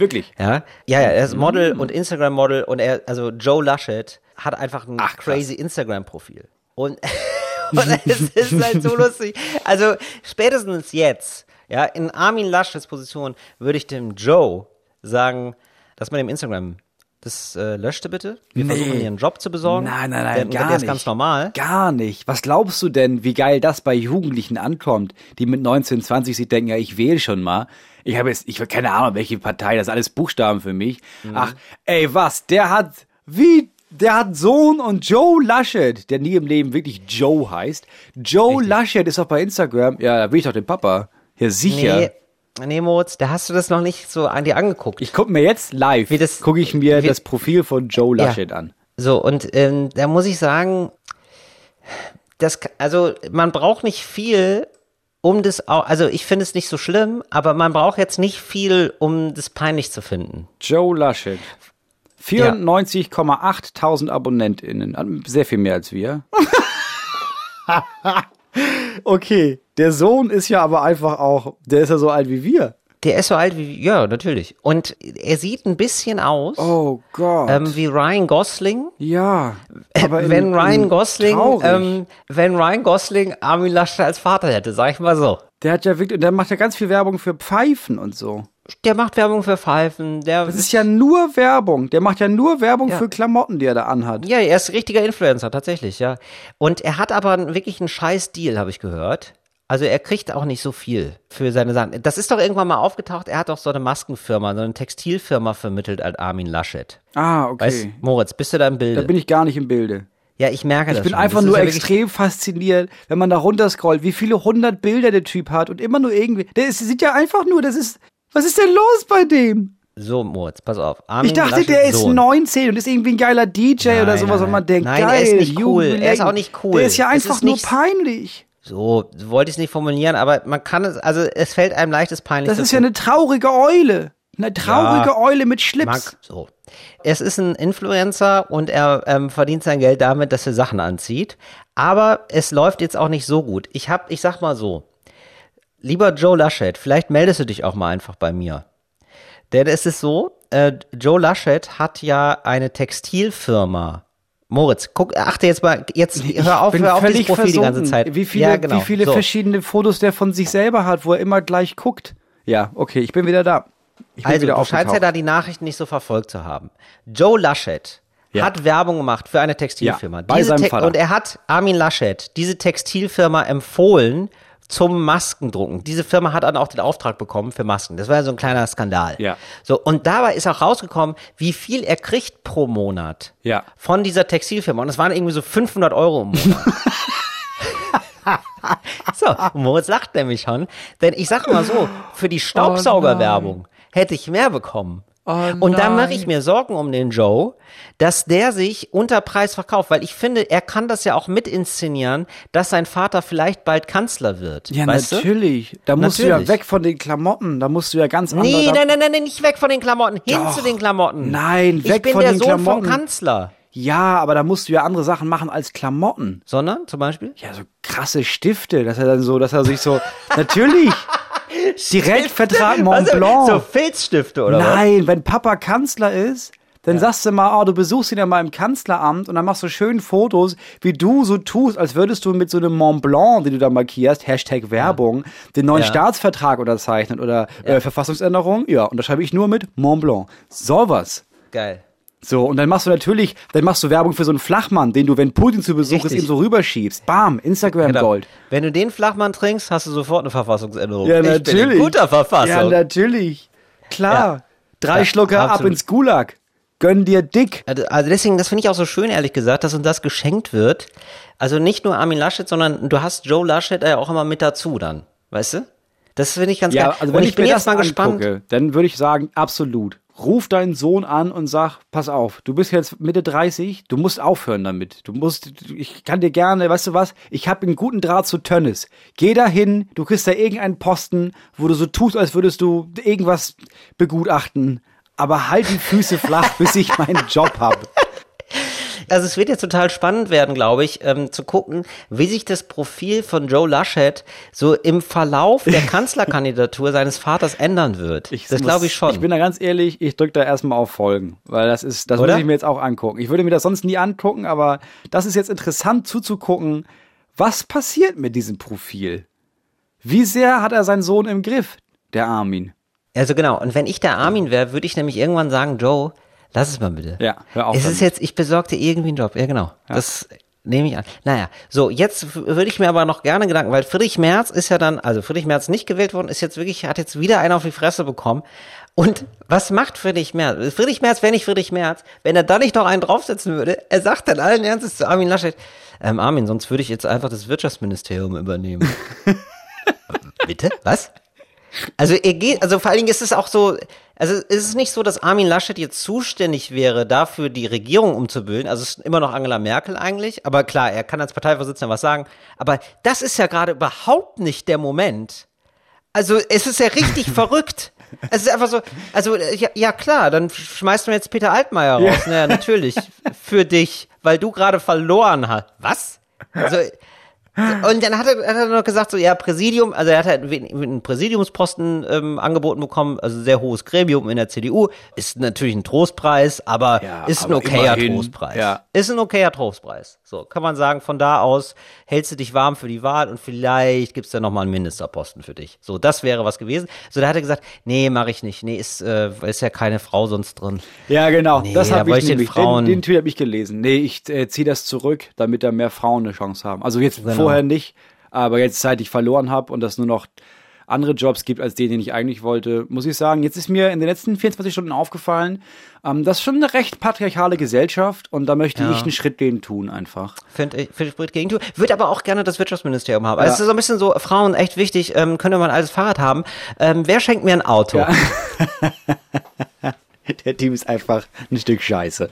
Wirklich. Ja, ja, ja, er ist Model und Instagram-Model und er, also Joe Laschet hat einfach ein Ach, crazy Instagram-Profil. Und, [LAUGHS] und es ist halt so lustig. Also spätestens jetzt, ja, in Armin Laschets Position würde ich dem Joe sagen, dass man dem Instagram das äh, löschte bitte. Wir Nee. versuchen einen Job zu besorgen. Nein, nein, nein, der, gar der ist nicht. ganz normal. Gar nicht. Was glaubst du denn, wie geil das bei Jugendlichen ankommt, die mit 19, 20 sich denken, ja, ich wähle schon mal. Ich habe jetzt, ich habe keine Ahnung, welche Partei, das ist alles Buchstaben für mich. Mhm. Ach, ey, was? Der hat, wie, der hat Sohn und Joe Laschet, der nie im Leben wirklich Joe heißt. Joe Laschet ist doch bei Instagram. Ja, da will ich doch den Papa. Ja, sicher. Nee, nee, Moritz, da hast du das noch nicht so an dir angeguckt. Ich gucke mir jetzt live, gucke ich mir wie- das Profil von Joe Laschet an. So, und ähm, da muss ich sagen, das, also man braucht nicht viel, um das auch, also ich finde es nicht so schlimm, aber man braucht jetzt nicht viel, um das peinlich zu finden. Joe Laschet. 94,8 AbonnentInnen. Sehr viel mehr als wir. [LAUGHS] okay, der Sohn ist ja aber einfach auch, der ist ja so alt wie wir. Der ist so alt wie, ja, natürlich. Und er sieht ein bisschen aus Oh Gott. ähm, wie Ryan Gosling. ja. Aber in- wenn Ryan in Gosling, traurig. ähm, wenn Ryan Gosling Armin Laschet als Vater hätte, sag ich mal so. der hat ja wirklich, der macht ja ganz viel Werbung für Pfeifen und so. Der macht Werbung für Pfeifen, der Das ist ja nur Werbung. Der macht ja nur Werbung Ja. für Klamotten, die er da anhat. Ja, er ist richtiger Influencer, tatsächlich, ja. Und er hat aber wirklich einen scheiß Deal, habe ich gehört. Also er kriegt auch nicht so viel für seine Sachen. Das ist doch irgendwann mal aufgetaucht, er hat doch so eine Maskenfirma, so eine Textilfirma vermittelt als Armin Laschet. Ah, okay. Weißt, Moritz, bist du da im da Bilde? bin ich gar nicht im Bilde. ja, ich merke Ich das bin schon. einfach Das ist nur ja extrem fasziniert, wenn man da runterscrollt, wie viele hundert Bilder der Typ hat und immer nur irgendwie. Der ist, sieht ja einfach nur, das ist. Was ist denn los bei dem? So, Moritz, pass auf. Armin Ich dachte, Laschets der ist Sohn. 19 und ist irgendwie ein geiler DJ Nein, oder sowas nein, und man denkt, nein, er geil, ist nicht cool. Jugendlichen. Er ist auch nicht cool. Der ist ja einfach ist nur peinlich. So, wollte ich es nicht formulieren, aber man kann es, also es fällt einem leichtes peinlich. Das ist ja eine traurige Eule. Eine traurige Eule mit Schlips. Mag, so. Es ist ein Influencer und er ähm, verdient sein Geld damit, dass er Sachen anzieht. Aber es läuft jetzt auch nicht so gut. Ich hab, ich sag mal so, lieber Joe Laschet, vielleicht meldest du dich auch mal einfach bei mir. Denn es ist so, äh, Joe Laschet hat ja eine Textilfirma. Moritz, guck, achte jetzt mal, jetzt hör auf, hör auf dieses Profil die ganze Zeit. Wie viele, ja, genau. wie viele so. verschiedene Fotos der von sich selber hat, wo er immer gleich guckt. Ja, okay, ich bin wieder da. Ich bin Also, wieder du scheinst ja da die Nachrichten nicht so verfolgt zu haben. Joe Laschet Ja. hat Werbung gemacht für eine Textilfirma. Ja, bei Diese seinem Te- Vater. Und er hat Armin Laschet diese Textilfirma empfohlen zum Maskendrucken. Diese Firma hat dann auch den Auftrag bekommen für Masken. Das war ja so ein kleiner Skandal. Ja. So, und dabei ist auch rausgekommen, wie viel er kriegt pro Monat Ja. von dieser Textilfirma. Und es waren irgendwie so 500 Euro im Monat. [LAUGHS] so, und Moritz lacht nämlich schon. Denn ich sag mal so, für die Staubsaugerwerbung hätte ich mehr bekommen. Oh Und da mache ich mir Sorgen um den Joe, dass der sich unter Preis verkauft, weil ich finde, er kann das ja auch mit inszenieren, dass sein Vater vielleicht bald Kanzler wird. Ja, weißt Du? natürlich. Da musst du ja Natürlich. weg von den Klamotten. Da musst du ja ganz anders. Nee, nein, nein, nein, nein, nicht weg von den Klamotten, hin Doch. zu den Klamotten. Nein, weg ich bin von der den Sohn Klamotten. vom Kanzler. Ja, aber da musst du ja andere Sachen machen als Klamotten. Sondern zum Beispiel? Ja, so krasse Stifte, dass er dann so, dass er sich so, [LAUGHS] natürlich, Direktvertrag Mont Also, Blanc. So Filzstifte oder was? Nein, wenn Papa Kanzler ist, dann sagst du mal, oh, du besuchst ihn ja mal im Kanzleramt und dann machst du schön Fotos, wie du so tust, als würdest du mit so einem Mont Blanc, den du da markierst, Hashtag Werbung, den neuen Ja. Staatsvertrag unterzeichnen oder äh, Verfassungsänderung. Ja, und da schreibe ich nur mit Mont Blanc. Sowas. Geil. So, und dann machst du natürlich, dann machst du Werbung für so einen Flachmann, den du, wenn Putin zu Besuch ist, Richtig. ihm so rüberschiebst. Bam, Instagram Genau. Gold. Wenn du den Flachmann trinkst, hast du sofort eine Verfassungsänderung. Ja, Ich bin natürlich. in guter Verfassung. Ja, natürlich. Klar. Ja. Drei Ja, Schlucker ab absolut. ins Gulag. Gönn dir dick. Also also deswegen, das finde ich auch so schön, ehrlich gesagt, dass uns das geschenkt wird. Also nicht nur Armin Laschet, sondern du hast Joe Laschet ja auch immer mit dazu dann. Weißt du? Das finde ich ganz Ja, geil. also Und wenn ich ich, bin mir jetzt das mal gespannt. dann würde ich sagen, absolut. Ruf deinen Sohn an und sag, pass auf, du bist jetzt Mitte 30, du musst aufhören damit. Du musst, ich kann dir gerne, weißt du was, ich habe einen guten Draht zu Tönnis. Geh da hin, du kriegst da irgendeinen Posten, wo du so tust, als würdest du irgendwas begutachten. Aber halt die Füße flach, [LAUGHS] bis ich meinen Job habe. Also es wird jetzt total spannend werden, glaube ich, ähm, zu gucken, wie sich das Profil von Joe Laschet so im Verlauf der [LAUGHS] Kanzlerkandidatur seines Vaters ändern wird. das muss- glaube ich schon. Ich bin da ganz ehrlich, ich drücke da erstmal auf Folgen, weil das ist, das Oder? muss ich mir jetzt auch angucken. Ich würde mir das sonst nie angucken, aber das ist jetzt interessant zuzugucken, was passiert mit diesem Profil. Wie sehr hat er seinen Sohn im Griff, der Armin? Also genau, und wenn ich der Armin wäre, würde ich nämlich irgendwann sagen, Joe, lass es mal bitte. Ja, hör auf Es damit. ist jetzt, ich besorge dir irgendwie einen Job. Ja, genau. Das nehme ich an. Naja, so, jetzt würde ich mir aber noch gerne Gedanken, weil Friedrich Merz ist ja dann, also Friedrich Merz nicht gewählt worden, ist jetzt wirklich, hat jetzt wieder einen auf die Fresse bekommen. Und was macht Friedrich Merz? Friedrich Merz wäre nicht Friedrich Merz, wenn er da nicht noch einen draufsetzen würde. Er sagt dann allen Ernstes zu Armin Laschet, ähm, Armin, sonst würde ich jetzt einfach das Wirtschaftsministerium übernehmen. [LAUGHS] Bitte? Was? Also er geht, also vor allen Dingen ist es auch so, also es ist nicht so, dass Armin Laschet jetzt zuständig wäre, dafür die Regierung umzubilden. Also es ist immer noch Angela Merkel eigentlich, aber klar, er kann als Parteivorsitzender was sagen. Aber das ist ja gerade überhaupt nicht der Moment. Also es ist ja richtig [LAUGHS] verrückt. Es ist einfach so, also ja, ja klar, dann schmeißt du jetzt Peter Altmaier raus. Naja, natürlich. Für dich, weil du gerade verloren hast. Was? Also, und dann hat er, hat er noch gesagt, so, ja, Präsidium, also er hat halt einen Präsidiumsposten ähm, angeboten bekommen, also sehr hohes Gremium in der CDU, ist natürlich ein Trostpreis, aber Ja, ist ein aber okayer immerhin, Trostpreis. ja. Ist ein okayer Trostpreis. So, kann man sagen, von da aus hältst du dich warm für die Wahl und vielleicht gibt's da nochmal einen Ministerposten für dich. So, das wäre was gewesen. So, da hat er gesagt, nee, mache ich nicht. Nee, ist, äh, ist ja keine Frau sonst drin. Ja, genau. Nee, das da habe wollte ich ich den nämlich. Frauen- den, den Tweet habe ich gelesen. Nee, ich äh, ziehe das zurück, damit da mehr Frauen eine Chance haben. Also jetzt Genau. vorher nicht, aber jetzt seit ich verloren habe und das nur noch andere Jobs gibt als den, den ich eigentlich wollte, muss ich sagen, jetzt ist mir in den letzten 24 Stunden aufgefallen, ähm, das ist schon eine recht patriarchale Gesellschaft und da möchte Ja. ich einen Schritt gegen tun einfach. Finde ich, finde ich gegen Würde aber auch gerne das Wirtschaftsministerium haben. Also es ist so ein bisschen so, Frauen echt wichtig, ähm, mal ein altes Fahrrad haben. Ähm, wer schenkt mir ein Auto? [LAUGHS] Der Typ ist einfach ein Stück Scheiße.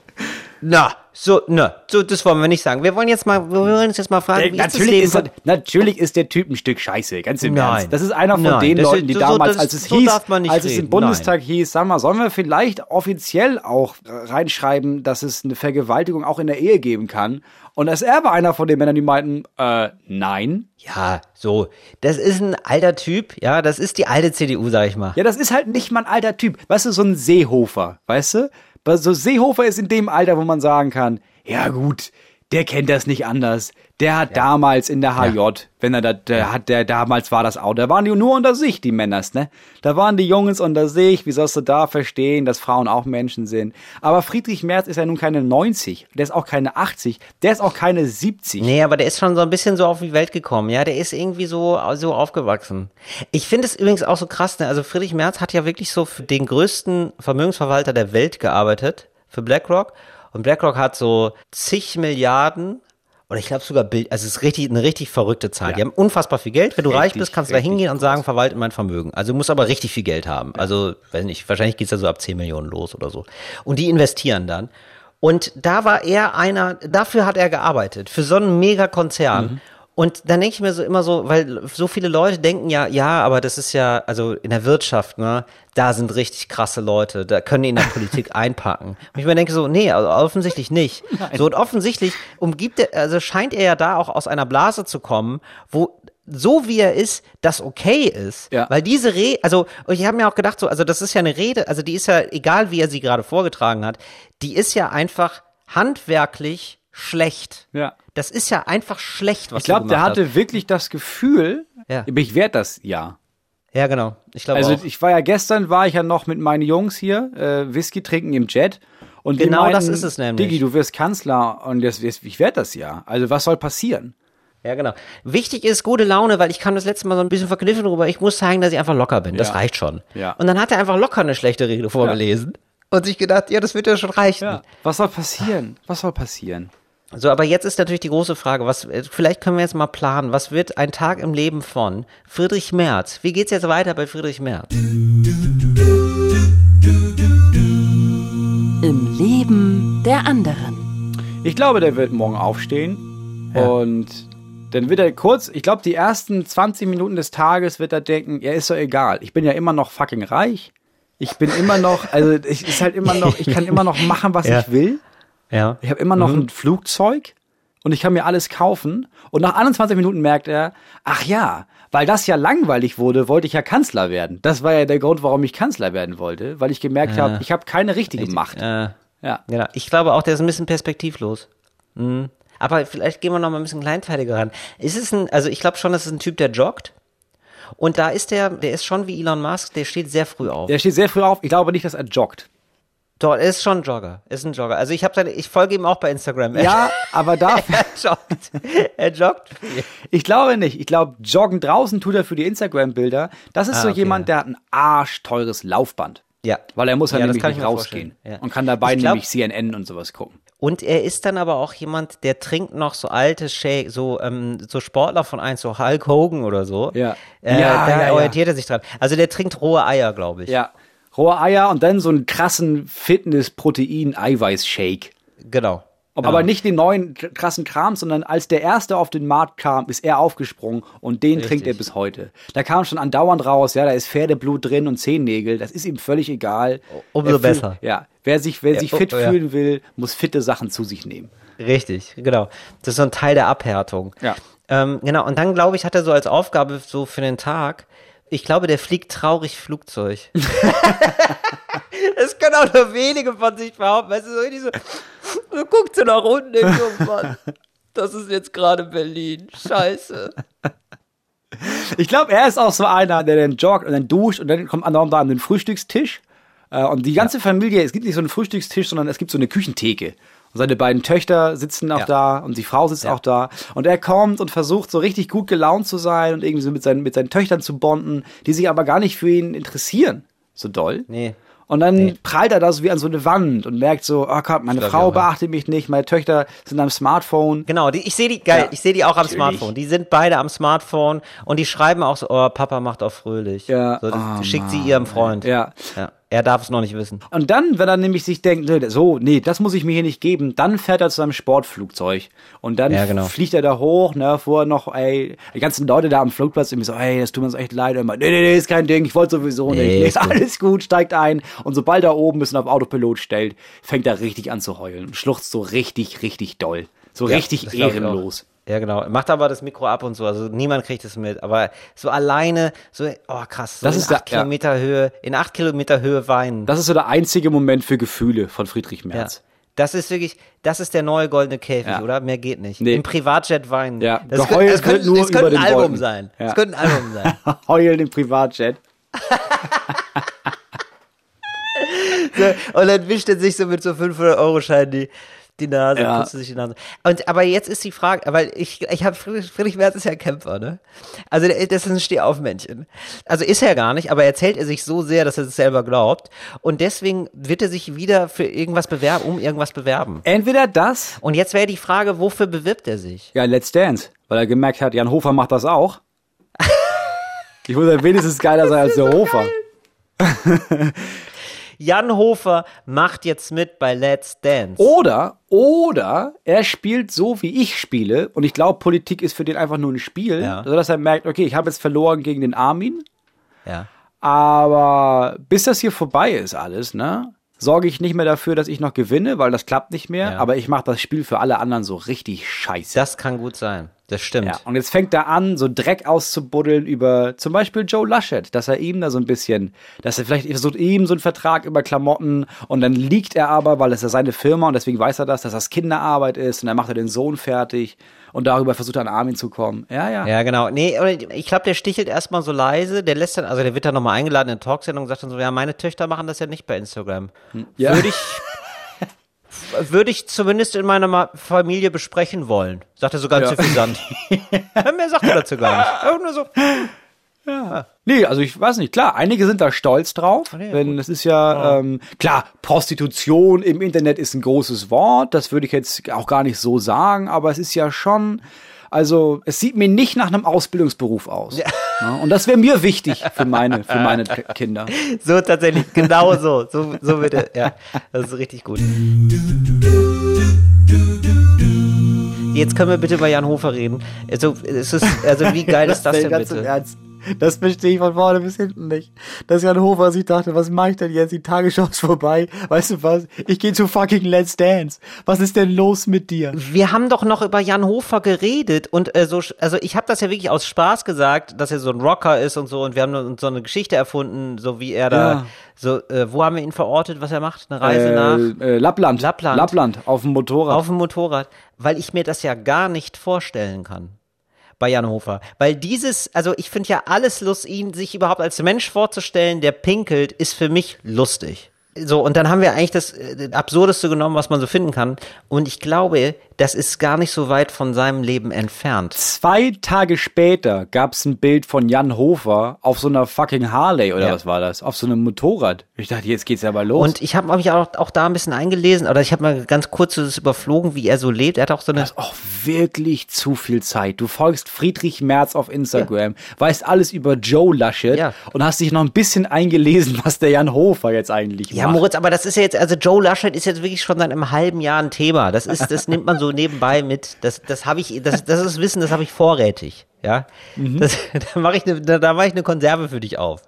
Na, so, na, so, das wollen wir nicht sagen. Wir wollen jetzt mal, wir wollen uns jetzt mal fragen, wie ist das natürlich, Leben ist natürlich ist der Typ ein Stück Scheiße, ganz im Nein. Ernst. Das ist einer von Nein, den das Leuten, die so- damals, das- als es so hieß, als es im reden. Bundestag hieß, sag mal, sollen wir vielleicht offiziell auch reinschreiben, dass es eine Vergewaltigung auch in der Ehe geben kann? Und dass er war einer von den Männern, die meinten, äh, nein. Ja, so, das ist ein alter Typ, ja, das ist die alte CDU, sag ich mal. Ja, das ist halt nicht mal ein alter Typ. Weißt du, so ein Seehofer, weißt du? So Seehofer ist in dem Alter, wo man sagen kann, ja gut, der kennt das nicht anders. Der hat damals in der HJ, wenn er da, der hat, der damals war das auch, da waren die nur unter sich, die Männers, ne? Da waren die Jungs unter sich, wie sollst du da verstehen, dass Frauen auch Menschen sind? Aber Friedrich Merz ist ja nun keine 90, der ist auch keine 80, der ist auch keine 70. Nee, aber der ist schon so ein bisschen so auf die Welt gekommen, ja, der ist irgendwie so, so aufgewachsen. Ich finde es übrigens auch so krass, ne? also Friedrich Merz hat ja wirklich so für den größten Vermögensverwalter der Welt gearbeitet, für BlackRock. Und BlackRock hat so zig Milliarden Oder ich glaube sogar Bild, also es ist richtig, eine richtig verrückte Zahl. Ja. Die haben unfassbar viel Geld. Wenn du reich Richtig, bist, kannst du da hingehen und sagen, verwalte mein Vermögen. Also du musst aber richtig viel Geld haben. Also, weiß nicht, wahrscheinlich geht's ja so ab 10 Millionen los oder so. Und die investieren dann. Und da war er einer, dafür hat er gearbeitet, für so einen Megakonzern. Mhm. Und dann denke ich mir so immer so, weil so viele Leute denken ja, ja, aber das ist ja, also in der Wirtschaft, ne, da sind richtig krasse Leute, da können die in der [LAUGHS] Politik einpacken. Und ich mir denke so, nee, also offensichtlich nicht. [LAUGHS] So und offensichtlich umgibt er, also scheint er ja da auch aus einer Blase zu kommen, wo so wie er ist, das okay ist. Ja. Weil diese Rede, also ich habe mir auch gedacht, so, also das ist ja eine Rede, also die ist ja, egal wie er sie gerade vorgetragen hat, die ist ja einfach handwerklich schlecht. Ja. Das ist ja einfach schlecht, was Ich glaube, du der gemacht hatte wirklich das Gefühl, Ja. ich werde das ja. hast. Ja, genau. Ich glaube Also auch. ich war ja gestern, war ich ja noch mit meinen Jungs hier, äh, Whisky trinken im Jet. Und Genau meinten, das ist es nämlich. Digi, du wirst Kanzler und das, ich werde das ja. Also was soll passieren? Ja, genau. Wichtig ist gute Laune, weil ich kam das letzte Mal so ein bisschen verkniffen drüber. Ich muss zeigen, dass ich einfach locker bin. Das Ja. reicht schon. Ja. Und dann hat er einfach locker eine schlechte Rede vorgelesen. Und sich gedacht, ja, das wird ja schon reichen. Was soll passieren? Was soll passieren? So, aber jetzt ist natürlich die große Frage, was, äh, vielleicht können wir jetzt mal planen, was wird ein Tag im Leben von Friedrich Merz? Wie geht's jetzt weiter bei Friedrich Merz? Im Leben der anderen. Ich glaube, der wird morgen aufstehen und dann wird er kurz, ich glaube, die ersten 20 Minuten des Tages wird er denken, ja, ist doch egal. Ich bin ja immer noch fucking reich. Ich bin immer noch, also ich ist halt immer noch, ich kann immer noch machen, was [LAUGHS] Ja. ich will. Ja. Ich habe immer noch ein Flugzeug und ich kann mir alles kaufen. Und nach 21 Minuten merkt er, ach ja, weil das ja langweilig wurde, wollte ich ja Kanzler werden. Das war ja der Grund, warum ich Kanzler werden wollte, weil ich gemerkt habe, ich habe keine richtige Macht. Äh, Ja. genau. Ich glaube auch, der ist ein bisschen perspektivlos. Mhm. Aber vielleicht gehen wir noch mal ein bisschen kleinteiliger ran. Ist es ein, also ich glaube schon, das ist ein Typ, der joggt. Und da ist der, der ist schon wie Elon Musk, der steht sehr früh auf. Der steht sehr früh auf. Ich glaube nicht, dass er joggt. Doch, er ist schon ein Jogger. Ist ein Jogger. Also ich habe seine, ich folge ihm auch bei Instagram. Ja, [LAUGHS] aber da, er joggt. Er joggt. viel. ich glaube nicht. Ich glaube, joggen draußen tut er für die Instagram-Bilder. Das ist Ah, so okay, jemand, der hat ein arschteures Laufband. Ja. Weil er muss ja, das nämlich nicht rausgehen. Ja. Und kann dabei Ich glaub- nämlich CNN und sowas gucken. Und er ist dann aber auch jemand, der trinkt noch so alte Shake, so, ähm, so Sportler von eins, so Hulk Hogan oder so. Ja. Äh, Ja, da ja. orientiert er sich dran. Also der trinkt rohe Eier, glaube ich. Ja. Rohe Eier und dann so einen krassen Fitness-Protein-Eiweiß-Shake. Genau. Aber nicht den neuen krassen Kram, sondern als der erste auf den Markt kam, ist er aufgesprungen und den trinkt er bis heute. Da kam schon andauernd raus, ja, da ist Pferdeblut drin und Zehennägel, das ist ihm völlig egal. Umso fühlt- besser. Ja, wer sich, wer Ja, sich oh, fit oh, ja. fühlen will, muss fitte Sachen zu sich nehmen. Richtig, genau. Das ist so ein Teil der Abhärtung. Ja. Ähm, genau, und dann glaube ich, hat er so als Aufgabe so für den Tag, ich glaube, der fliegt traurig Flugzeug. [LAUGHS] das können auch nur wenige von sich behaupten. Weißt du, so richtig so, so guckt so nach unten, denkt so, [LAUGHS] Mann, das ist jetzt gerade Berlin. Scheiße. Ich glaube, er ist auch so einer, der dann joggt und dann duscht und dann kommt andauernd da an den Frühstückstisch. Äh, Und die ganze Familie, es gibt nicht so einen Frühstückstisch, sondern es gibt so eine Küchentheke. Und seine beiden Töchter sitzen auch Ja. da und die Frau sitzt auch da. Und er kommt und versucht so richtig gut gelaunt zu sein und irgendwie so mit seinen, mit seinen Töchtern zu bonden, die sich aber gar nicht für ihn interessieren. So doll. Nee. Und dann Nee. prallt er da so wie an so eine Wand und merkt so, oh Gott, meine Frau auch, ja. beachtet mich nicht, meine Töchter sind am Smartphone. Genau, die, ich sehe die, geil, Ja, ich sehe die auch am natürlich. Smartphone. Die sind beide am Smartphone und die schreiben auch so, oh, Papa macht auch fröhlich. Ja. So, das Oh, schickt sie ihrem Freund. Ja. ja. Er darf es noch nicht wissen. Und dann, wenn er nämlich sich denkt, so, nee, das muss ich mir hier nicht geben, dann fährt er zu seinem Sportflugzeug. Und dann Ja, genau. fliegt er da hoch, ne, vorher noch, ey, die ganzen Leute da am Flugplatz irgendwie so, ey, das tut mir uns echt leid. Und immer, nee, nee, nee, ist kein Ding, ich wollte sowieso nicht. Nee, Nee, ist ist [LAUGHS] gut. alles gut, steigt ein. Und sobald er oben ist und auf Autopilot stellt, fängt er richtig an zu heulen und schluchzt so richtig, richtig doll. So richtig glaub ich ehrenlos. Ja, genau. Macht aber das Mikro ab und so. Also niemand kriegt es mit. Aber so alleine, so, oh krass, so Das in ist der- acht ja. Kilometer Höhe, in acht Kilometer Höhe weinen. Das ist so der einzige Moment für Gefühle von Friedrich ja. Merz. Das ist wirklich, das ist der neue goldene Käfig, Ja. oder? Mehr geht nicht. Nee. Im Privatjet weinen. Ja, das, geheult könnte, das, könnte, nur das könnte über ein Album Wolken. sein. Ja. Das könnte ein Album sein. [LAUGHS] Heulen im Privatjet. [LAUGHS] So, und dann wischt er sich so mit so 500-Euro-Scheinen die, die Nase, Ja. putzt sich die Nase. Und, aber jetzt ist die Frage, weil ich, ich habe Friedrich, Friedrich Merz ist ja ein Kämpfer, ne? Also das ist ein Stehaufmännchen. Also ist er gar nicht, aber erzählt er sich so sehr, dass er es selber glaubt. Und deswegen wird er sich wieder für irgendwas bewerben, um irgendwas bewerben. Entweder das, Und jetzt wäre die Frage, wofür bewirbt er sich? ja, Let's Dance, weil er gemerkt hat, Jan Hofer macht das auch. [LAUGHS] Ich muss ja wenigstens geiler sein als der Hofer. [LAUGHS] Jan Hofer macht jetzt mit bei Let's Dance. Oder, oder er spielt so, wie ich spiele. Und ich glaube, Politik ist für den einfach nur ein Spiel. Ja. Sodass er merkt, okay, ich habe jetzt verloren gegen den Armin. Ja. Aber bis das hier vorbei ist alles, ne? Sorge ich nicht mehr dafür, dass ich noch gewinne, weil das klappt nicht mehr. Ja. Aber ich mache das Spiel für alle anderen so richtig scheiße. Das kann gut sein. Das stimmt. Ja, und jetzt fängt er an, so Dreck auszubuddeln über zum Beispiel Joe Laschet, dass er ihm da so ein bisschen, dass er vielleicht versucht, ihm so einen Vertrag über Klamotten und dann liegt er aber, weil es ja seine Firma und deswegen weiß er das, dass das Kinderarbeit ist und dann macht er den Sohn fertig und darüber versucht er an Armin zu kommen. Ja, ja. Ja, genau. Nee, ich glaube, der stichelt erstmal so leise, der lässt dann, also der wird dann nochmal eingeladen in Talksendung und sagt dann so, ja, meine Töchter machen das ja nicht bei Instagram. Ja. Würde ich, [LAUGHS] würde ich zumindest in meiner Familie besprechen wollen. Sagt er so ganz Ja. suffisant. [LAUGHS] Mehr sagt er dazu gar nicht. [LAUGHS] Nur so, Nee, also ich weiß nicht, klar, einige sind da stolz drauf, nee, wenn es ist ja, ähm, klar, Prostitution im Internet ist ein großes Wort, das würde ich jetzt auch gar nicht so sagen, aber es ist ja schon, also es sieht mir nicht nach einem Ausbildungsberuf aus. Ja. und das wäre mir wichtig für meine, für meine Kinder. so tatsächlich, genau so. So, so bitte, ja. Das ist richtig gut. Jetzt können wir bitte über Jan Hofer reden. Also, es ist, also wie geil ist das denn bitte? Ernst. Das verstehe ich von vorne bis hinten nicht. Dass Jan Hofer sich dachte, was mache ich denn jetzt? Die Tagesschau ist vorbei. Weißt du was? Ich gehe zu fucking Let's Dance. Was ist denn los mit dir? Wir haben doch noch über Jan Hofer geredet und äh, so, also ich habe das ja wirklich aus Spaß gesagt, dass er so ein Rocker ist und so und wir haben uns so eine Geschichte erfunden, so wie er da, Ja. so, äh, wo haben wir ihn verortet, was er macht? Eine Reise nach Äh, äh, Lappland. Lappland. Lappland auf dem Motorrad. auf dem Motorrad, weil ich mir das ja gar nicht vorstellen kann. Bei Jan Hofer. Weil dieses, also ich finde ja alles lustig, ihn sich überhaupt als Mensch vorzustellen, der pinkelt, ist für mich lustig. So, und dann haben wir eigentlich das äh, Absurdeste genommen, was man so finden kann. Und ich glaube, das ist gar nicht so weit von seinem Leben entfernt. Zwei Tage später gab's ein Bild von Jan Hofer auf so einer fucking Harley oder Ja. was war das? Auf so einem Motorrad. Ich dachte, jetzt geht's aber los. Und ich habe mich auch, auch da ein bisschen eingelesen, oder ich habe mal ganz kurz das überflogen, wie er so lebt. Er hat auch so eine. auch wirklich zu viel Zeit. Du folgst Friedrich Merz auf Instagram, weißt alles über Joe Laschet Ja. und hast dich noch ein bisschen eingelesen, was der Jan Hofer jetzt eigentlich Ja, macht. Moritz, aber das ist ja jetzt, also Joe Laschet ist jetzt wirklich schon seit einem halben Jahr ein Thema. Das ist, das nimmt man so [LAUGHS] nebenbei mit. Das, das habe ich, das, das ist Wissen, das habe ich vorrätig. Ja, Mhm. das, [LAUGHS] da mache ich eine, da, da mache ich eine Konserve für dich auf.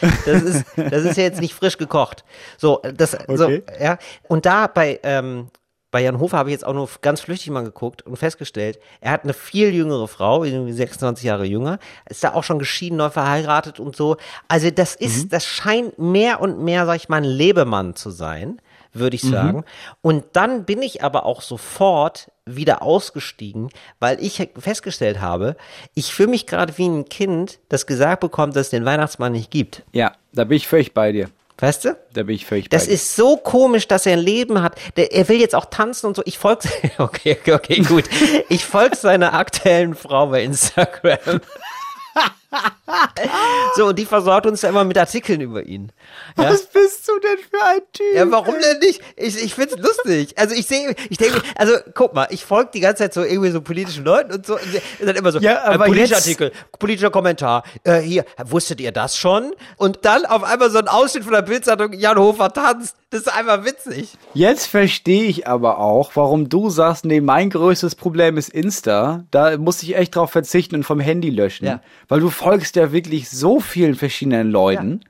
Das ist, das ist ja jetzt nicht frisch gekocht. So, das, so, Okay. ja. Und da bei, ähm, bei Jan Hofer habe ich jetzt auch nur ganz flüchtig mal geguckt und festgestellt, er hat eine viel jüngere Frau, irgendwie 26 Jahre jünger, ist da auch schon geschieden, neu verheiratet und so. Also das ist, das scheint mehr und mehr, sag ich mal, ein Lebemann zu sein, würde ich sagen. Und dann bin ich aber auch sofort wieder ausgestiegen, weil ich festgestellt habe, ich fühle mich gerade wie ein Kind, das gesagt bekommt, dass es den Weihnachtsmann nicht gibt. Ja, da bin ich völlig bei dir. Weißt du? Da bin ich völlig Das bei dir. ist so komisch, dass er ein Leben hat. Der, er will jetzt auch tanzen und so. Ich folge, [LAUGHS] okay, okay, gut. Ich folge seiner aktuellen Frau bei Instagram. [LAUGHS] [LAUGHS] so, und die versorgt uns ja immer mit Artikeln über ihn. Ja? Was bist du denn für ein Typ? Ja, warum denn nicht? Ich, ich find's lustig. Also ich sehe, ich denke, also guck mal, ich folge die ganze Zeit so irgendwie so politischen Leuten und so. Und dann immer so, Ja, aber äh, politischer jetzt- Artikel, politischer Kommentar. Äh, hier, wusstet ihr das schon? Und dann auf einmal so ein Ausschnitt von der Bildzeitung, Jan Hofer tanzt. Das ist einfach witzig. Jetzt verstehe ich aber auch, warum du sagst, nee, mein größtes Problem ist Insta. Da muss ich echt drauf verzichten und vom Handy löschen. Ja. Weil du folgst ja wirklich so vielen verschiedenen Leuten.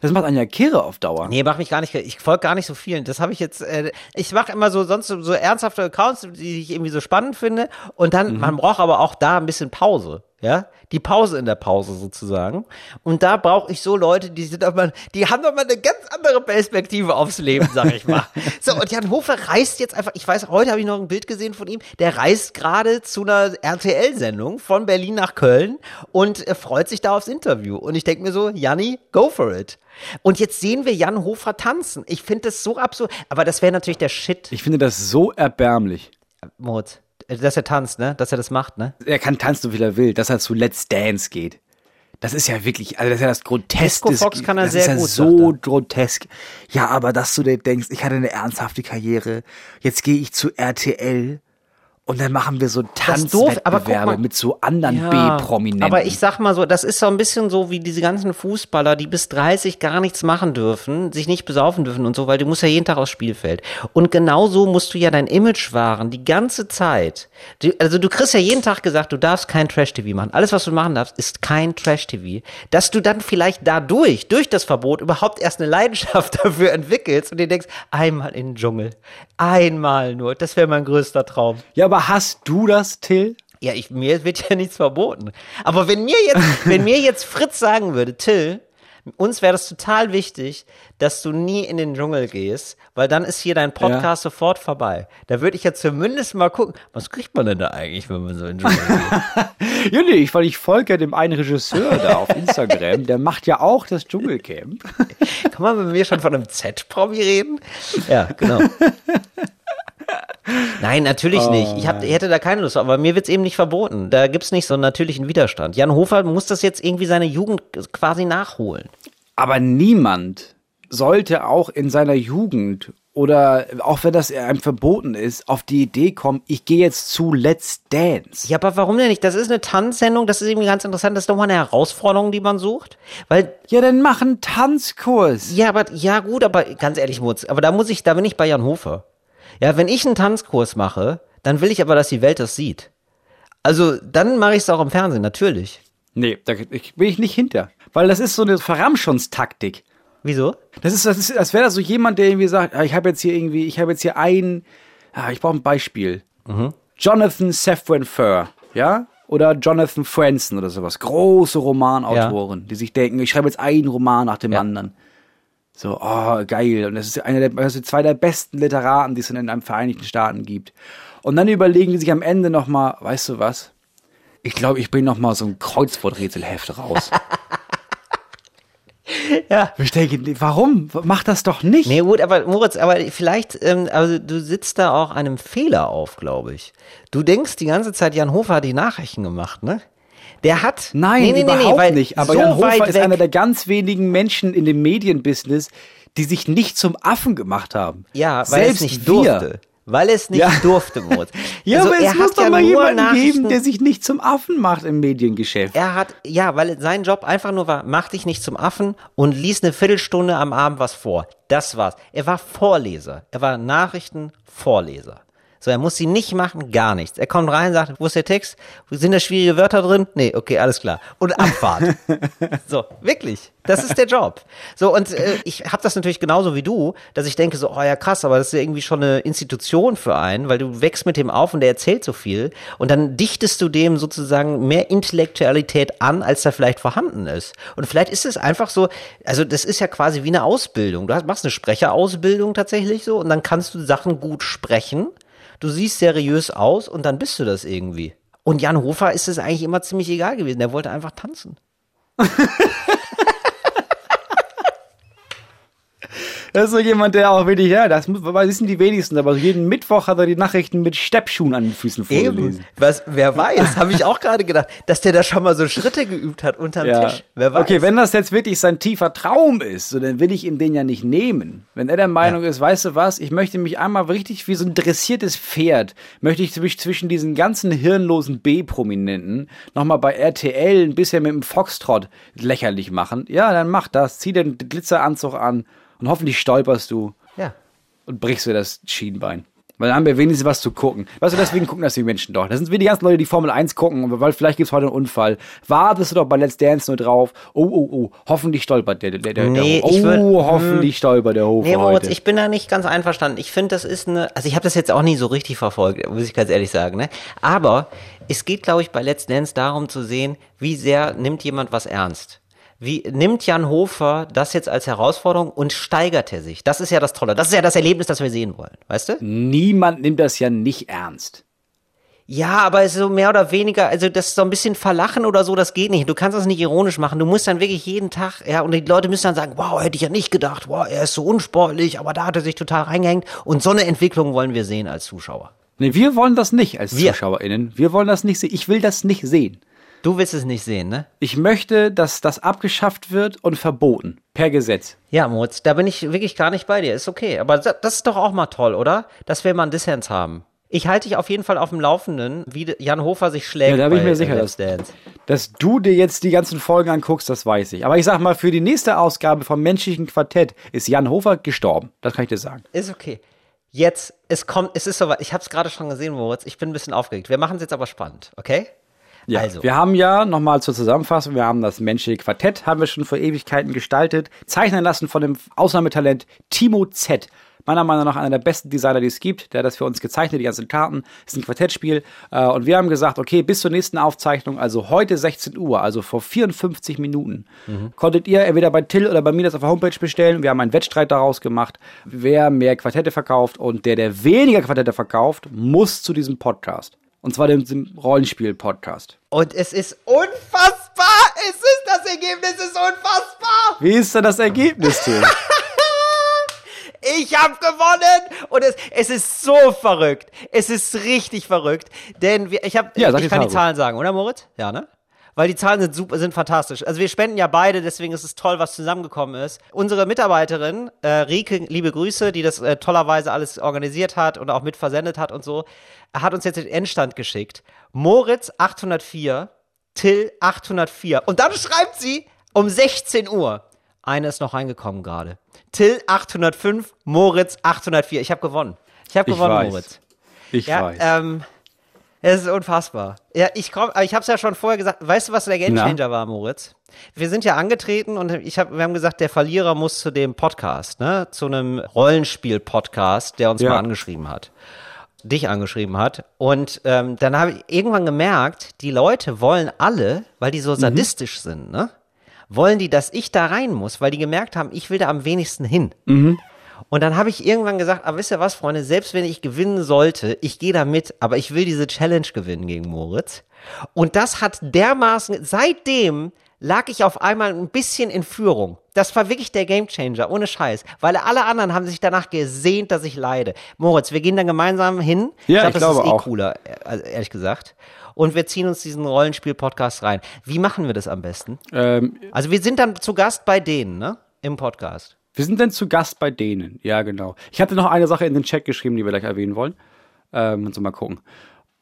Das macht einen ja kirre auf Dauer. Nee, mach mich gar nicht, ich folge gar nicht so vielen. Das habe ich jetzt, äh, ich mache immer so sonst so, so ernsthafte Accounts, die ich irgendwie so spannend finde. Und dann, man braucht aber auch da ein bisschen Pause. Ja, die Pause in der Pause sozusagen. Und da brauche ich so Leute, die sind aber, die haben doch mal eine ganz andere Perspektive aufs Leben, sag ich mal. [LAUGHS] so, und Jan Hofer reist jetzt einfach, ich weiß, heute habe ich noch ein Bild gesehen von ihm, der reist gerade zu einer RTL-Sendung von Berlin nach Köln und äh, freut sich da aufs Interview. Und ich denke mir so, Janni, go for it. Und jetzt sehen wir Jan Hofer tanzen. Ich finde das so absurd. Aber das wäre natürlich der Shit. Ich finde das so erbärmlich. Äh, dass er tanzt, ne? Dass er das macht, ne? Er kann tanzen, so viel er will, dass er zu Let's Dance geht. Das ist ja wirklich, also das ist ja das Groteske. Disco Fox kann er das sehr ist ja gut, so grotesk. Ja, aber dass du dir denkst, ich hatte eine ernsthafte Karriere, jetzt gehe ich zu RTL und dann machen wir so Tanzwettbewerbe mit so anderen Ja, B-Prominenten. Aber ich sag mal so, das ist so ein bisschen so wie diese ganzen Fußballer, die bis 30 gar nichts machen dürfen, sich nicht besaufen dürfen und so, weil du musst ja jeden Tag aufs Spielfeld. Und genauso musst du ja dein Image wahren, die ganze Zeit. Du, also du kriegst ja jeden Tag gesagt, du darfst kein Trash-TV machen. Alles, was du machen darfst, ist kein Trash-TV. Dass du dann vielleicht dadurch, durch das Verbot, überhaupt erst eine Leidenschaft [LAUGHS] dafür entwickelst und dir denkst, einmal in den Dschungel. Einmal nur. Das wäre mein größter Traum. ja, aber hast du das, Till? Ja, ich, mir wird ja nichts verboten. Aber wenn mir jetzt, [LAUGHS] wenn mir jetzt Fritz sagen würde, Till, uns wäre das total wichtig, dass du nie in den Dschungel gehst, weil dann ist hier dein Podcast sofort vorbei. Da würde ich jetzt zumindest mal gucken, was kriegt man denn da eigentlich, wenn man so in den Dschungel geht? [LAUGHS] Ja, nee, ich, weil ich folge ja dem einen Regisseur da auf Instagram, der macht ja auch das Dschungelcamp. Kann man mit mir schon von einem Z-Promi reden? Ja, genau. [LAUGHS] Nein, natürlich nicht. Ich, hab, ich hätte da keine Lust, aber mir wird's eben nicht verboten. Da gibt's nicht so einen natürlichen Widerstand. Jan Hofer muss das jetzt irgendwie seine Jugend quasi nachholen. Aber niemand sollte auch in seiner Jugend oder auch wenn das einem verboten ist, auf die Idee kommen, ich gehe jetzt zu Let's Dance. Ja, aber warum denn nicht? Das ist eine Tanzsendung, das ist irgendwie ganz interessant. Das ist doch mal eine Herausforderung, die man sucht. Weil, Ja, dann mach einen Tanzkurs. ja, aber, ja gut, aber ganz ehrlich, Mutz, aber da muss ich, da bin ich bei Jan Hofer. Ja, wenn ich einen Tanzkurs mache, dann will ich aber, dass die Welt das sieht. Also, dann mache ich es auch im Fernsehen, natürlich. Nee, da ich, bin ich nicht hinter. Weil das ist so eine Verramschonstaktik. Wieso? Das ist, das ist, als wäre das so jemand, der irgendwie sagt, ah, ich habe jetzt hier irgendwie, ich habe jetzt hier ein, ah, ich brauche ein Beispiel. Jonathan Safran Foer, ja? Oder Jonathan Franzen oder sowas. Große Romanautoren, die sich denken, ich schreibe jetzt einen Roman nach dem Ja. anderen. So, oh, geil. Und das ist einer der, sind zwei der besten Literaten, die es in einem Vereinigten Staaten gibt. Und dann überlegen die sich am Ende nochmal, weißt du was? Ich glaube, ich bringe nochmal so ein Kreuzworträtselheft raus. [LAUGHS] Ja. Ich denke, warum? Mach das doch nicht. Nee, gut, aber Moritz, aber vielleicht, ähm, also du sitzt da auch einem Fehler auf, glaube ich. Du denkst die ganze Zeit, Jan Hofer hat die Nachrichten gemacht, ne? Der hat. Nein, nee, nee, überhaupt nee, nicht. Aber so Jan Hofer ist weg, einer der ganz wenigen Menschen in dem Medienbusiness, die sich nicht zum Affen gemacht haben. Ja, weil Selbst es nicht wir. durfte. Weil es nicht Ja. durfte, Moritz. [LAUGHS] Ja, Also, aber es er muss hat doch ja mal jemanden geben, der sich nicht zum Affen macht im Mediengeschäft. Er hat, ja, weil sein Job einfach nur war, mach dich nicht zum Affen und lies eine Viertelstunde am Abend was vor. Das war's. Er war Vorleser. Er war Nachrichtenvorleser. So, er muss sie nicht machen, gar nichts. Er kommt rein, sagt, wo ist der Text? Sind da schwierige Wörter drin? Nee, okay, alles klar. Und Abfahrt. [LAUGHS] so, wirklich. Das ist der Job. So, und äh, ich habe das natürlich genauso wie du, dass ich denke so, oh ja krass, aber das ist ja irgendwie schon eine Institution für einen, weil du wächst mit dem auf und der erzählt so viel und dann dichtest du dem sozusagen mehr Intellektualität an, als da vielleicht vorhanden ist. Und vielleicht ist es einfach so, also das ist ja quasi wie eine Ausbildung. Du hast, machst eine Sprecherausbildung tatsächlich so und dann kannst du Sachen gut sprechen. Du siehst seriös aus und dann bist du das irgendwie. Und Jan Hofer ist es eigentlich immer ziemlich egal gewesen. Der wollte einfach tanzen. [LAUGHS] Das ist so jemand, der auch wirklich, ja, das wissen die wenigsten, aber jeden Mittwoch hat er die Nachrichten mit Steppschuhen an den Füßen vorgelesen. Was, wer weiß, habe ich auch gerade gedacht, dass der da schon mal so Schritte geübt hat unterm Ja. Tisch. Wer weiß. Okay, wenn das jetzt wirklich sein tiefer Traum ist, so, dann will ich ihm den ja nicht nehmen. Wenn er der Meinung ist, weißt du was, ich möchte mich einmal richtig wie so ein dressiertes Pferd, möchte ich zwischen, zwischen diesen ganzen hirnlosen B-Prominenten nochmal bei RTL ein bisschen mit dem Foxtrot lächerlich machen. Ja, dann mach das. Zieh den Glitzeranzug an und hoffentlich stolperst du ja. und brichst dir das Schienbein. Weil dann haben wir wenigstens was zu gucken. Weißt du, deswegen gucken das die Menschen doch. Das sind wie die ganzen Leute, die Formel 1 gucken, weil vielleicht gibt's heute einen Unfall. Wartest du doch bei Let's Dance nur drauf. Oh, oh, oh, hoffentlich stolpert der, der, der, Nee, der ich Oh, würd- hm. hoffentlich stolpert der Hofer Nee, Moritz, ich bin da nicht ganz einverstanden. Ich finde, das ist eine, also ich habe das jetzt auch nie so richtig verfolgt, muss ich ganz ehrlich sagen, ne? Aber es geht, glaube ich, bei Let's Dance darum zu sehen, wie sehr nimmt jemand was ernst. Wie nimmt Jan Hofer das jetzt als Herausforderung und steigert er sich? Das ist ja das Tolle. Das ist ja das Erlebnis, das wir sehen wollen. Weißt du? Niemand nimmt das ja nicht ernst. Ja, aber es ist so mehr oder weniger, also das ist so ein bisschen verlachen oder so, das geht nicht. Du kannst das nicht ironisch machen. Du musst dann wirklich jeden Tag, ja, und die Leute müssen dann sagen, wow, hätte ich ja nicht gedacht, wow, er ist so unsportlich, aber da hat er sich total reingehängt. Und so eine Entwicklung wollen wir sehen als Zuschauer. Nee, wir wollen das nicht als Wir. ZuschauerInnen. Wir wollen das nicht sehen. Ich will das nicht sehen. Du willst es nicht sehen, ne? Ich möchte, dass das abgeschafft wird und verboten. Per Gesetz. Ja, Moritz, da bin ich wirklich gar nicht bei dir. Ist okay. Aber das ist doch auch mal toll, oder? Dass wir mal einen Dissens haben. Ich halte dich auf jeden Fall auf dem Laufenden, wie Jan Hofer sich schlägt. Ja, da bin ich mir sicher, dass-. Dass du dir jetzt die ganzen Folgen anguckst, das weiß ich. Aber ich sag mal, für die nächste Ausgabe vom Menschlichen Quartett ist Jan Hofer gestorben. Das kann ich dir sagen. Ist okay. Jetzt, es kommt, es ist soweit. Ich habe es gerade schon gesehen, Moritz. Ich bin ein bisschen aufgeregt. Wir machen es jetzt aber spannend, okay? Ja, Also. wir haben ja, nochmal zur Zusammenfassung, wir haben das menschliche Quartett, haben wir schon vor Ewigkeiten gestaltet, zeichnen lassen von dem Ausnahmetalent Timo Z. Meiner Meinung nach einer der besten Designer, die es gibt. Der hat das für uns gezeichnet, die ganzen Karten. Ist ein Quartettspiel. Äh, Und wir haben gesagt, okay, bis zur nächsten Aufzeichnung, also heute 16 Uhr, also vor 54 Minuten, konntet ihr entweder bei Till oder bei mir das auf der Homepage bestellen. Wir haben einen Wettstreit daraus gemacht, wer mehr Quartette verkauft. Und der, der weniger Quartette verkauft, muss zu diesem Podcast. Und zwar dem, dem Rollenspiel-Podcast. Und es ist unfassbar! Es ist das Ergebnis, es ist unfassbar! Wie ist denn das Ergebnis, Till? [LAUGHS] Ich habe gewonnen! Und es, es ist so verrückt. Es ist richtig verrückt. Denn wir, ich, hab, Ja, ich die kann die Zahlen sagen, oder Moritz? Ja, ne? Weil die Zahlen sind super, sind fantastisch. Also wir spenden ja beide, deswegen ist es toll, was zusammengekommen ist. Unsere Mitarbeiterin, äh, Rike, liebe Grüße, die das äh, tollerweise alles organisiert hat und auch mit versendet hat und so, hat uns jetzt den Endstand geschickt. Moritz 804, Till 804. Und dann schreibt sie um 16 Uhr. Eine ist noch reingekommen gerade. Till 805, Moritz 804. Ich habe gewonnen. Ich habe Ich gewonnen, weiß. Moritz. Ich Ja, weiß. ähm, es ist unfassbar. Ja, ich komm, ich habe es ja schon vorher gesagt. Weißt du, was der? Gamechanger war, Moritz? Wir sind ja angetreten und ich hab, wir haben gesagt, der Verlierer muss zu dem Podcast, ne, zu einem Rollenspiel-Podcast, der uns Ja. mal angeschrieben hat, dich angeschrieben hat. Und ähm, dann habe ich irgendwann gemerkt, die Leute wollen alle, weil die so Mhm. sadistisch sind, ne, wollen die, dass ich da rein muss, weil die gemerkt haben, ich will da am wenigsten hin. Und dann habe ich irgendwann gesagt, aber wisst ihr was, Freunde, selbst wenn ich gewinnen sollte, ich gehe da mit, aber ich will diese Challenge gewinnen gegen Moritz. Und das hat dermaßen, seitdem lag ich auf einmal ein bisschen in Führung. Das war wirklich der Gamechanger, ohne Scheiß. Weil alle anderen haben sich danach gesehnt, dass ich leide. Moritz, wir gehen dann gemeinsam hin. Ja, glaub, ich das glaube ist eh auch. cooler, also ehrlich gesagt. Und wir ziehen uns diesen Rollenspiel-Podcast rein. Wie machen wir das am besten? ähm, Also wir sind dann zu Gast bei denen, ne? Im Podcast. Wir sind denn zu Gast bei denen. Ja, genau. Ich hatte noch eine Sache in den Chat geschrieben, die wir gleich erwähnen wollen. Ähm, und so mal gucken.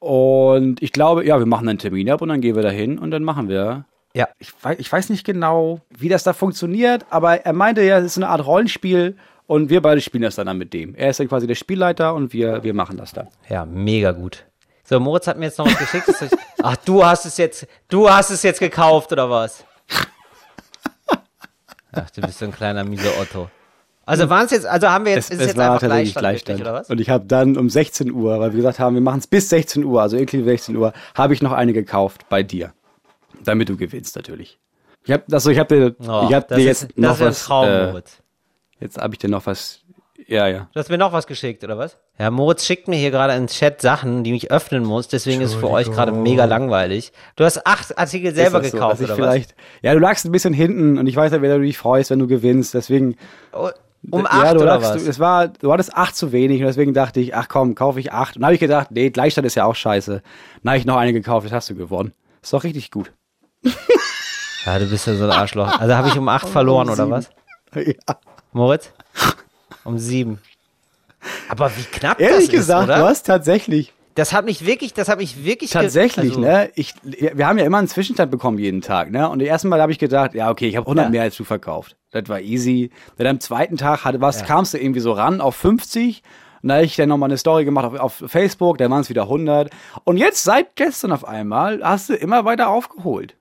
Und ich glaube, ja, wir machen einen Termin ab und dann gehen wir da hin und dann machen wir. Ja. Ich weiß, ich weiß nicht genau, wie das da funktioniert, aber er meinte ja, es ist eine Art Rollenspiel und wir beide spielen das dann, mit dem. Er ist dann quasi der Spielleiter und wir, wir machen das dann. Ja, mega gut. So, Moritz hat mir jetzt noch was geschickt. Ach, du hast es jetzt, du hast es jetzt gekauft, oder was? Ach, du bist so ein kleiner miese Otto. Also waren es jetzt, also haben wir jetzt, ist es jetzt einfach Gleichstand, richtig, oder was? Und ich habe dann um 16 Uhr, weil wir gesagt haben, wir machen es bis 16 Uhr, also inklusive 16 Uhr, habe ich noch eine gekauft bei dir. Damit du gewinnst natürlich. Ich habe also ich habe dir, Oh, ich habe das dir ist, jetzt noch ist ein was äh, jetzt habe ich dir noch was ja, ja. Du hast mir noch was geschickt, oder was? Ja, Moritz schickt mir hier gerade ins Chat Sachen, die ich öffnen muss, deswegen ist es für euch gerade mega langweilig. Du hast acht Artikel selber Ist das so, gekauft, dass ich oder vielleicht, Ja, du lagst ein bisschen hinten und ich weiß ja, wer du dich freust, wenn du gewinnst, deswegen was? Um ja, acht du oder lagst, was? Du, es war, du hattest acht zu wenig und deswegen dachte ich, ach komm, kaufe ich acht. Und dann habe ich gedacht, nee, Gleichstand ist ja auch scheiße. Dann habe ich noch eine gekauft, jetzt hast du gewonnen. Ist doch richtig gut. Ja, du bist ja so ein Arschloch. Also habe ich um acht [LAUGHS] verloren, oder was? [LAUGHS] Ja. Moritz? Um sieben. Aber wie knapp Ehrlich das gesagt, ist, oder? du hast tatsächlich, Das hat mich wirklich, das hat mich wirklich tatsächlich, also, ne? Ich, wir haben ja immer einen Zwischenstand bekommen jeden Tag, ne? Und die ersten Mal habe ich gedacht, ja, okay, ich habe 100 Ja. mehr als du verkauft. Das war easy. Dann am zweiten Tag hatte, was, Ja. kamst du irgendwie so ran auf 50. Und da habe ich dann nochmal eine Story gemacht auf, auf Facebook, dann waren es wieder 100. Und jetzt, seit gestern auf einmal, hast du immer weiter aufgeholt.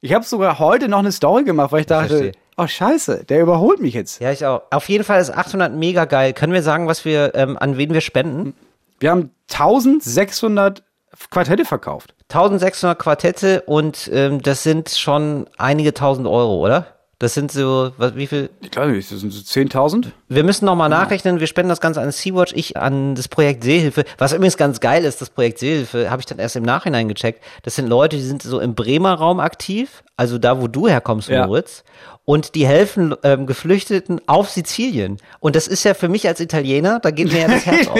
Ich habe sogar heute noch eine Story gemacht, weil ich dachte, verstehe. oh scheiße, der überholt mich jetzt. Ja, ich auch. Auf jeden Fall ist 800 mega geil. Können wir sagen, was wir, ähm, an wen wir spenden? Wir haben 1600 Quartette verkauft. 1600 Quartette und ähm, das sind schon einige tausend Euro, oder? Das sind so, was, wie viel? Ich glaube, das sind so 10.000. Wir müssen nochmal nachrechnen, wir spenden das Ganze an Sea-Watch, ich an das Projekt Seehilfe. Was übrigens ganz geil ist, das Projekt Seehilfe, habe ich dann erst im Nachhinein gecheckt. Das sind Leute, die sind so im Bremer Raum aktiv, also da, wo du herkommst, Ja. Moritz. Und die helfen ähm, Geflüchteten auf Sizilien. Und das ist ja für mich als Italiener, da geht mir ja das Herz [LAUGHS] auf.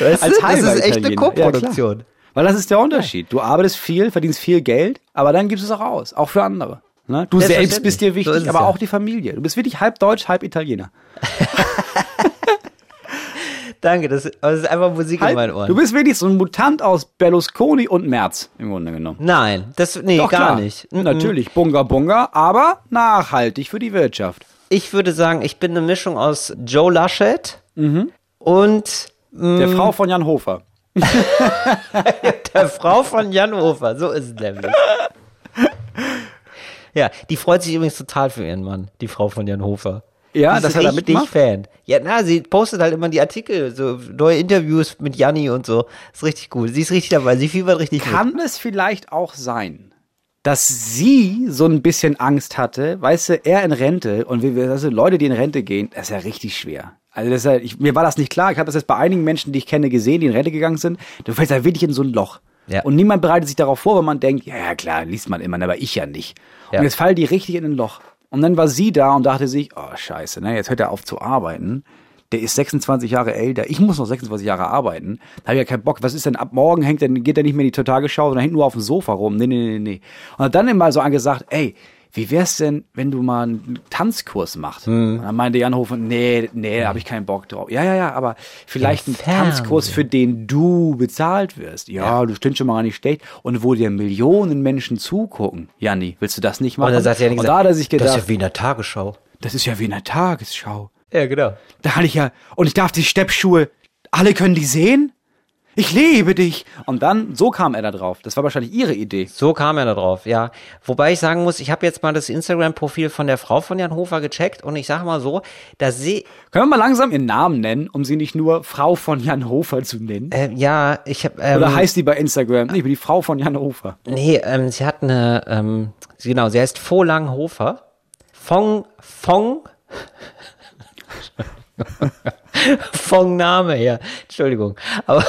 Weißt Als du? das ist echt eine Italiener. Ja. Co-Produktion. Weil das ist der Unterschied. Du arbeitest viel, verdienst viel Geld, aber dann gibst du es auch aus. Auch für andere. Ne? Du selbst bist dir So wichtig, es aber ja. auch die Familie. Du bist wirklich halb Deutsch, halb Italiener. [LAUGHS] Danke, das, das ist einfach Musik in meinen Ohren. Du bist wirklich so ein Mutant aus Berlusconi und Merz, im Grunde genommen. Nein, das, nee, Doch, gar klar. nicht. Mm-mm. Natürlich, Bunga Bunga, aber nachhaltig für die Wirtschaft. Ich würde sagen, ich bin eine Mischung aus Joe Laschet Mhm. und Der Frau von Jan Hofer. [LAUGHS] der Frau von Jan Hofer. So ist es nämlich. [LAUGHS] Ja, die freut sich übrigens total für ihren Mann, die Frau von Jan Hofer. Ja, die das ist hat er mitgemacht? Fan. Ja, na, sie postet halt immer die Artikel, so neue Interviews mit Janni und so. Ist richtig gut. Sie ist richtig dabei. Sie fiebert richtig mit. Kann es vielleicht auch sein, dass sie so ein bisschen Angst hatte, weißt du, er in Rente und wir, wir- also Leute, die in Rente gehen, das ist ja richtig schwer. Also das ist ja, ich, mir war das nicht klar. Ich habe das jetzt bei einigen Menschen, die ich kenne, gesehen, die in Rente gegangen sind. Du fällst ja wirklich in so ein Loch. Ja. Und niemand bereitet sich darauf vor, weil man denkt, ja, ja klar, liest man immer, aber ich ja nicht. Ja. Und jetzt fallen die richtig in ein Loch. Und dann war sie da und dachte sich, oh scheiße, ne, jetzt hört er auf zu arbeiten. Der ist 26 Jahre älter. Ich muss noch 26 Jahre arbeiten. Da habe ich ja keinen Bock. Was ist denn ab morgen hängt dann geht er nicht mehr in die Tagesschau, sondern hängt nur auf dem Sofa rum. Nee, nee, nee, nee. Und hat dann immer so angesagt, ey, wie wär's denn, wenn du mal einen Tanzkurs machst? Hm. Und dann meinte Jan Hofer, nee, nee, da habe ich keinen Bock drauf. Ja, ja, ja, aber vielleicht Im ein Tanzkurs, für den du bezahlt wirst. Ja, du stimmt schon mal gar nicht schlecht. Und wo dir Millionen Menschen zugucken. Janni, willst du das nicht machen? Und dann sagt Janni, und da hat er sich das gedacht, ist ja wie in der Tagesschau. das ist ja wie in der Tagesschau. Ja, genau. Da hatte ich ja, und ich darf die Steppschuhe, alle können die sehen? Ich liebe dich. Und dann, so kam er da drauf. Das war wahrscheinlich ihre Idee. So kam er da drauf, ja. Wobei ich sagen muss, ich habe jetzt mal das Instagram-Profil von der Frau von Jan Hofer gecheckt und ich sage mal so, da sehe, Können wir mal langsam ihren Namen nennen, um sie nicht nur Frau von Jan Hofer zu nennen? äh, ja, ich habe, ähm, Oder heißt die bei Instagram? Nee, ich bin die Frau von Jan Hofer. nee, ähm, sie hat eine, ähm, sie- genau, sie heißt Volang Hofer. Fong, Fong, [LAUGHS] Fong Name her, Entschuldigung, aber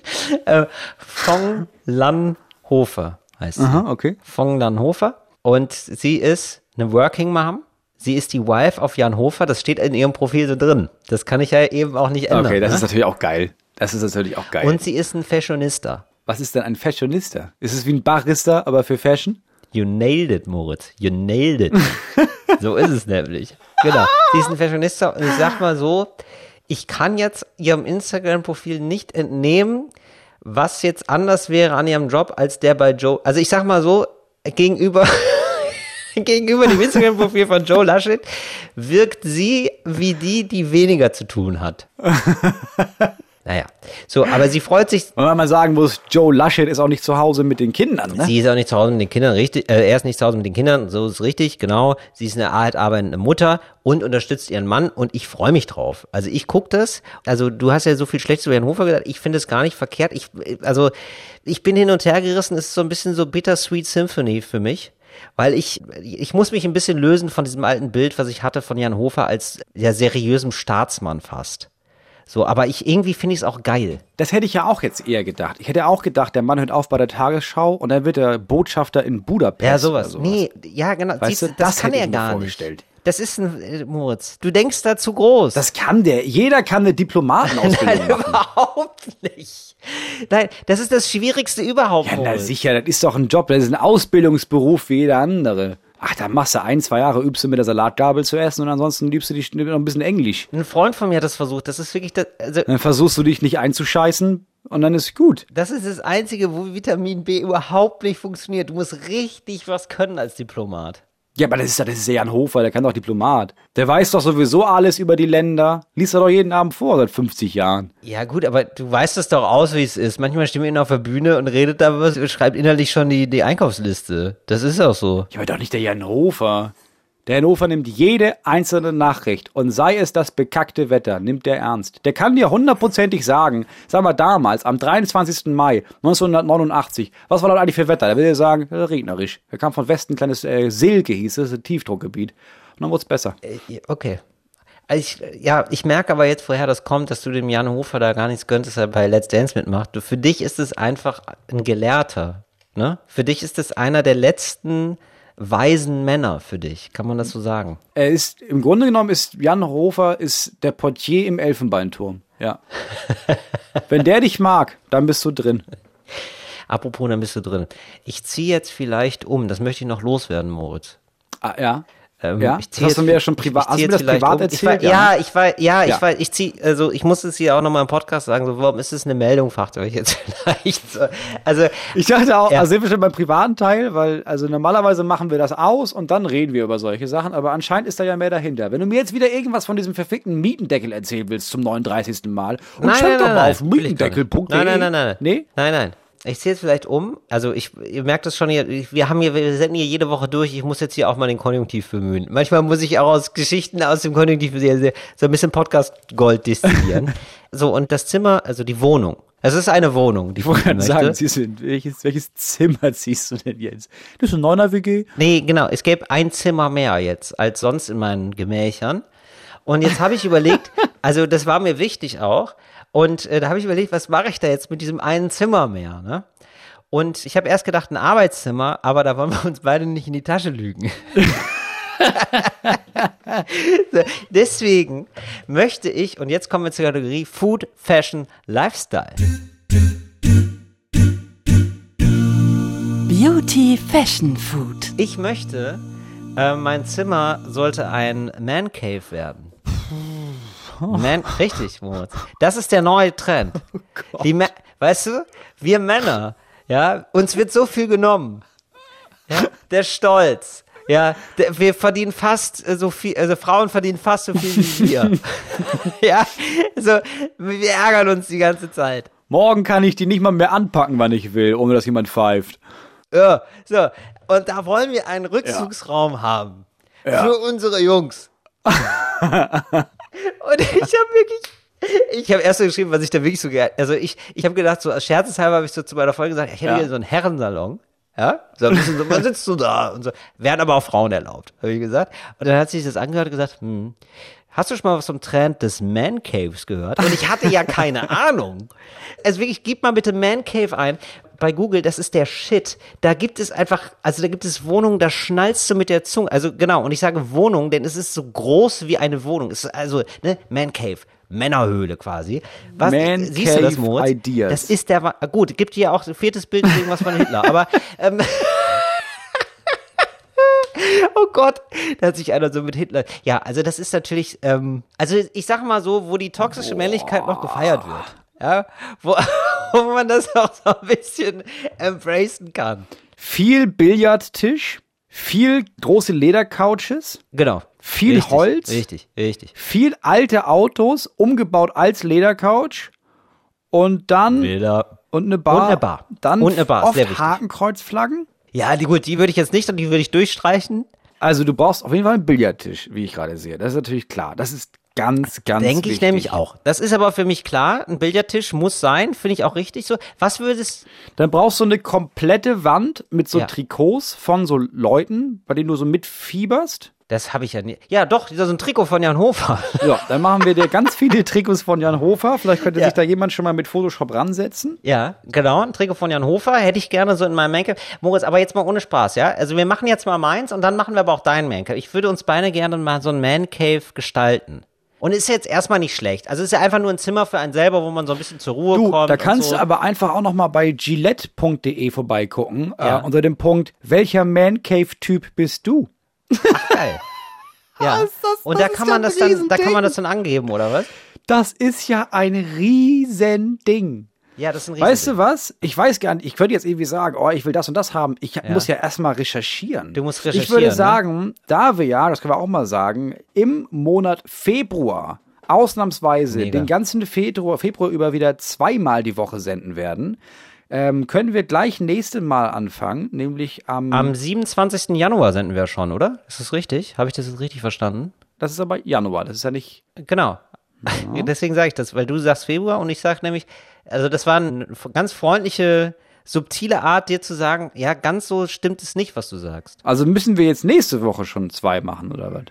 [LAUGHS] äh, Fong Lan Hofer heißt sie. Aha, okay. Fong Lan Hofer und sie ist eine Working Mom. Sie ist die Wife auf Jan Hofer, das steht in ihrem Profil so drin. Das kann ich ja eben auch nicht ändern. Okay, das ne? ist natürlich auch geil. Das ist natürlich auch geil. Und sie ist ein Fashionista. was ist denn ein Fashionista? Ist es wie ein Barista, aber für Fashion? You nailed it, Moritz. You nailed it. [LAUGHS] so ist es nämlich. Genau. Sie ist ein Fashionista und ich sag mal so, ich kann jetzt ihrem Instagram-Profil nicht entnehmen, was jetzt anders wäre an ihrem Job als der bei Joe. Also ich sag mal so, gegenüber, [LAUGHS] gegenüber dem Instagram-Profil von Joe Laschet wirkt sie wie die, die weniger zu tun hat. [LAUGHS] Naja, so, aber sie freut sich, Wenn man mal sagen muss, Joe Laschet ist auch nicht zu Hause mit den Kindern, ne? Sie ist auch nicht zu Hause mit den Kindern, richtig, äh, er ist nicht zu Hause mit den Kindern, so ist richtig, genau. Sie ist eine hart arbeitende Mutter und unterstützt ihren Mann und ich freue mich drauf. Also ich gucke das, also du hast ja so viel Schlechtes über Herrn Hofer gesagt, ich finde es gar nicht verkehrt. Ich, also ich bin hin und her gerissen, es ist so ein bisschen so Bittersweet Symphony für mich. Weil ich, ich muss mich ein bisschen lösen von diesem alten Bild, was ich hatte von Jan Hofer als ja seriösem Staatsmann fast. So, aber ich irgendwie finde ich es auch geil. Das hätte ich ja auch jetzt eher gedacht. Ich hätte auch gedacht, der Mann hört auf bei der Tagesschau und dann wird er Botschafter in Budapest. Ja, sowas. oder Nee, ja, genau. Weißt du, das, das kann er gar nicht. Das ist ein, äh, Moritz, du denkst da zu groß. Das kann der. Jeder kann eine Diplomatenausbildung [LAUGHS] Nein, machen. überhaupt nicht. Nein, das ist das Schwierigste überhaupt. Ja, na Moritz. sicher, das ist doch ein Job, das ist ein Ausbildungsberuf wie jeder andere. Ach, da machst du ein, zwei Jahre, übst du mit der Salatgabel zu essen und ansonsten liebst du dich noch ein bisschen Englisch. Ein Freund von mir hat das versucht. Das ist wirklich das, also, Dann versuchst du dich nicht einzuscheißen und dann ist gut. das ist das Einzige, wo Vitamin B überhaupt nicht funktioniert. Du musst richtig was können als Diplomat. Ja, aber das ist, das ist ja Jan Hofer, der kann doch Diplomat. Der weiß doch sowieso alles über die Länder. Liest er doch jeden Abend vor, seit 50 Jahren. Ja gut, aber du weißt es doch aus, wie es ist. Manchmal steht man ihn auf der Bühne und redet da was, schreibt innerlich schon die, die Einkaufsliste. Das ist auch so. Ja, aber doch nicht der Jan Hofer. Der Hannover nimmt jede einzelne Nachricht und sei es das bekackte Wetter, nimmt der ernst. Der kann dir hundertprozentig sagen, sag mal damals, am 23. Mai 1989, was war das eigentlich für Wetter? Der will dir sagen, äh, regnerisch. Er kam von Westen, kleines äh, Silke hieß es, ein Tiefdruckgebiet. Und dann wurde es besser. Äh, Okay. Also ich, ja, ich merke aber jetzt, woher das kommt, dass du dem Jan Hofer da gar nichts gönntest, dass er bei Let's Dance mitmacht. Du, für dich ist es einfach ein Gelehrter. Ne? Für dich ist es einer der letzten weisen Männer für dich. Kann man das so sagen? Er ist, im Grunde genommen ist Jan Hofer ist der Portier im Elfenbeinturm. Ja. [LAUGHS] Wenn der dich mag, dann bist du drin. Apropos, dann bist du drin. Ich ziehe jetzt vielleicht um. Das möchte ich noch loswerden, Moritz. Ah, ja. Ähm, Ja? ich Das hast du mir ja schon privat- ich hast du mir das privat um. Ich erzählt, war, ja, ja, ich war, ja, Ja. ich war, ich zieh, also ich muss es hier auch nochmal im Podcast sagen, so, warum ist es eine Meldung, fragt ihr euch jetzt [LAUGHS] vielleicht so. Also, Ich dachte auch, Ja. also sind wir schon beim privaten Teil, weil also normalerweise machen wir das aus und dann reden wir über solche Sachen, aber anscheinend ist da ja mehr dahinter. Wenn du mir jetzt wieder irgendwas von diesem verfickten Mietendeckel erzählen willst zum 39. Mal und nein, schau doch mal nein, auf ich mietendeckel.de. Nein, nein, nein, nein. Nee? Nein, nein. Ich ziehe jetzt vielleicht um. Also ich, ihr merkt das schon hier, wir haben hier, wir senden hier jede Woche durch. Ich muss jetzt hier auch mal den Konjunktiv bemühen. Manchmal muss ich auch aus Geschichten aus dem Konjunktiv sehr, sehr, so ein bisschen Podcast-Gold destillieren. [LAUGHS] so, und das Zimmer, also die Wohnung. Es ist eine Wohnung, die Ich wollte sagen, du in welches, welches Zimmer [LAUGHS] ziehst du denn jetzt? Das ist ein neuner WG. Nee, genau. Es gäbe ein Zimmer mehr jetzt als sonst in meinen Gemächern. Und jetzt habe ich überlegt, [LAUGHS] also das war mir wichtig auch. Und äh, da habe ich überlegt, was mache ich da jetzt mit diesem einen Zimmer mehr? Ne? Und ich habe erst gedacht, ein Arbeitszimmer, aber da wollen wir uns beide nicht in die Tasche lügen. [LAUGHS] [LAUGHS] Deswegen möchte ich, und jetzt kommen wir zur Kategorie Food, Fashion, Lifestyle. Beauty Fashion Food. Ich möchte, äh, mein Zimmer sollte ein Man Cave werden. Man, richtig, Moritz. Das ist der neue Trend. Die Ma weißt du, wir Männer, ja, uns wird so viel genommen. Ja, der Stolz. Ja, wir verdienen fast äh, so viel, also Frauen verdienen fast so viel wie wir. [LAUGHS] [LAUGHS] ja, so, wir ärgern uns die ganze Zeit. Morgen kann ich die nicht mal mehr anpacken, wann ich will, ohne dass jemand pfeift. Ja, so. Und da wollen wir einen Rückzugsraum haben. Für unsere Jungs. [LAUGHS] Und [LAUGHS] ich habe wirklich, ich habe erst so geschrieben, was ich da wirklich so geil, also ich, ich habe gedacht, so als scherzeshalber habe ich so zu meiner Freundin gesagt, ich hätte Ja. gerne so einen Herrensalon. Ja, so ein bisschen so, man sitzt so da und so, werden aber auch Frauen erlaubt, habe ich gesagt. Und dann hat sie sich das angehört und gesagt, hm, hast du schon mal was vom Trend des Man Caves gehört? Und ich hatte ja keine [LAUGHS] Ahnung. Also wirklich, gib mal bitte Man Cave ein bei Google, das ist der Shit. Da gibt es einfach, also da gibt es Wohnungen, da schnallst du mit der Zunge. Also genau, und ich sage Wohnung, denn es ist so groß wie eine Wohnung. Es ist also, ne, Man Cave. Männerhöhle quasi. Was, Man siehst du das, Cave Moritz? Ideas. Das ist der, Wa- gut, gibt hier auch ein viertes Bild irgendwas von Hitler, aber, [LAUGHS] ähm, [LAUGHS] Oh Gott, da hat sich einer so mit Hitler. Ja, also das ist natürlich, ähm, also ich sag mal so, wo die toxische Männlichkeit noch gefeiert wird. Ja, wo, [LAUGHS] wo man das auch so ein bisschen embracen kann. Viel Billardtisch, viel große Ledercouches, Genau. Viel richtig, Holz? Richtig, richtig. viel alte Autos, umgebaut als Ledercouch und dann Bilder. und eine Bar. Und eine Bar. Dann Und eine Bar, oft sehr. Hakenkreuzflaggen. Ja, die gut, die würde ich jetzt nicht und die würde ich durchstreichen. Also du brauchst auf jeden Fall einen Billardtisch, wie ich gerade sehe. Das ist natürlich klar. Das ist ganz, ganz Denke ich wichtig. nämlich auch. Das ist aber für mich klar. Ein Billardtisch muss sein, finde ich auch richtig so. Was würdest, Dann brauchst du eine komplette Wand mit so Ja. Trikots von so Leuten, bei denen du so mitfieberst. das habe ich ja nie. Ja, doch, so ein Trikot von Jan Hofer. [LAUGHS] Ja, dann machen wir dir ganz viele Trikots von Jan Hofer. Vielleicht könnte Ja. sich da jemand schon mal mit Photoshop ransetzen. Ja, genau, ein Trikot von Jan Hofer hätte ich gerne so in meinem Mancave. Moritz, aber jetzt mal ohne Spaß, ja? Also wir machen jetzt mal meins und dann machen wir aber auch deinen Mancave. Ich würde uns beide gerne mal so ein Mancave gestalten. Und ist jetzt erstmal nicht schlecht. Also ist ja einfach nur ein Zimmer für einen selber, wo man so ein bisschen zur Ruhe Du, kommt. da kannst so. du aber einfach auch noch mal bei gillette.de vorbeigucken. Ja. Äh, unter dem Punkt, welcher Man-Cave-Typ bist du? geil. [LAUGHS] Ja. und da kann man das dann, da kann man das dann angeben, oder was? Das ist ja ein Riesending. Ja, das ist ein Weißt du was? Ich weiß gar nicht, ich könnte jetzt irgendwie sagen, oh, ich will das und das haben. Ich muss ja erstmal recherchieren. Du musst Ich recherchieren, würde ne? sagen, da wir ja, das können wir auch mal sagen, im Monat Februar ausnahmsweise Mega. den ganzen Februar, Februar über wieder zweimal die Woche senden werden, ähm, können wir gleich nächste Mal anfangen, nämlich am, Am 27. Januar senden wir schon, oder? Ist das richtig? Habe ich das jetzt richtig verstanden? das ist aber Januar, das ist ja nicht, Genau. [LAUGHS] Deswegen sage ich das, weil du sagst Februar und ich sage nämlich, also das war eine ganz freundliche, subtile Art, dir zu sagen, ja, ganz so stimmt es nicht, was du sagst. also müssen wir jetzt nächste Woche schon zwei machen, oder was?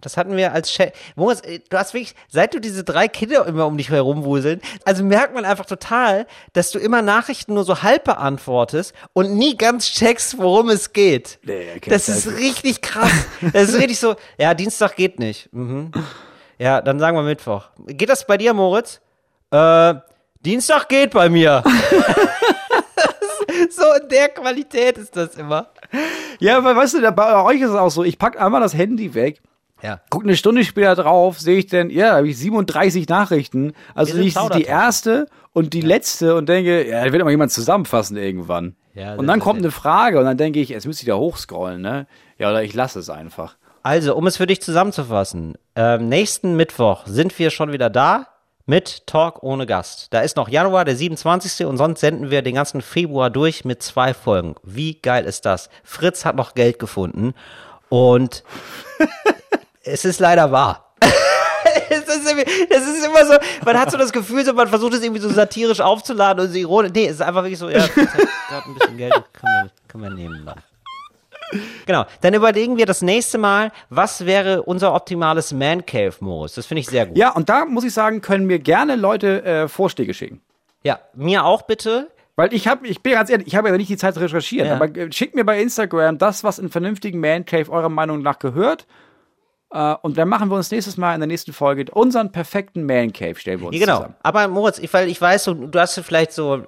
Das hatten wir als Chef. Moritz, äh, du hast wirklich, seit du diese drei Kinder immer um dich herumwuseln, also merkt man einfach total, dass du immer Nachrichten nur so halb beantwortest und nie ganz checkst, worum es geht. Nee, das. ist richtig krass. Das ist richtig so, ja, Dienstag geht nicht. Mhm. Ja, dann sagen wir Mittwoch. Geht das bei dir, Moritz? Äh, Dienstag geht bei mir. [LAUGHS] so in der Qualität ist das immer. Ja, aber weißt du, bei euch ist es auch so, ich pack einmal das Handy weg, Ja. guck eine Stunde später drauf, sehe ich dann, ja, da habe ich 37 Nachrichten. Also ich die erste und die letzte und denke, ja, da wird immer jemand zusammenfassen irgendwann. Ja, und dann kommt eine Frage und dann denke ich, jetzt müsste ich da hochscrollen, ne? Ja, oder ich lasse es einfach. Also, um es für dich zusammenzufassen, ähm, nächsten Mittwoch sind wir schon wieder da mit Talk ohne Gast. Da ist noch Januar, der 27. und sonst senden wir den ganzen Februar durch mit zwei Folgen. Wie geil ist das? Fritz hat noch Geld gefunden und [LAUGHS] es ist leider wahr. [LAUGHS] Es ist, immer so, man hat so das Gefühl, so, man versucht es irgendwie so satirisch aufzuladen und so ironisch. Nee, es ist einfach wirklich so, ja, Fritz hat [LAUGHS] gerade ein bisschen Geld, können wir, können wir nehmen dann. Genau. Dann überlegen wir das nächste Mal, was wäre unser optimales Man Cave, Moritz. Das finde ich sehr gut. Ja, und da muss ich sagen, können mir gerne Leute äh, Vorschläge schicken. Ja, mir auch bitte. Weil ich habe, ich bin ganz ehrlich, ich habe ja nicht die Zeit zu recherchieren, Ja. aber äh, schickt mir bei Instagram das, was in vernünftigen Man Cave eurer Meinung nach gehört. Äh, und dann machen wir uns nächstes Mal in der nächsten Folge unseren perfekten Man Cave, stellen wir uns Ja, genau. zusammen. Aber Moritz, ich, weil ich weiß, so, du hast vielleicht so,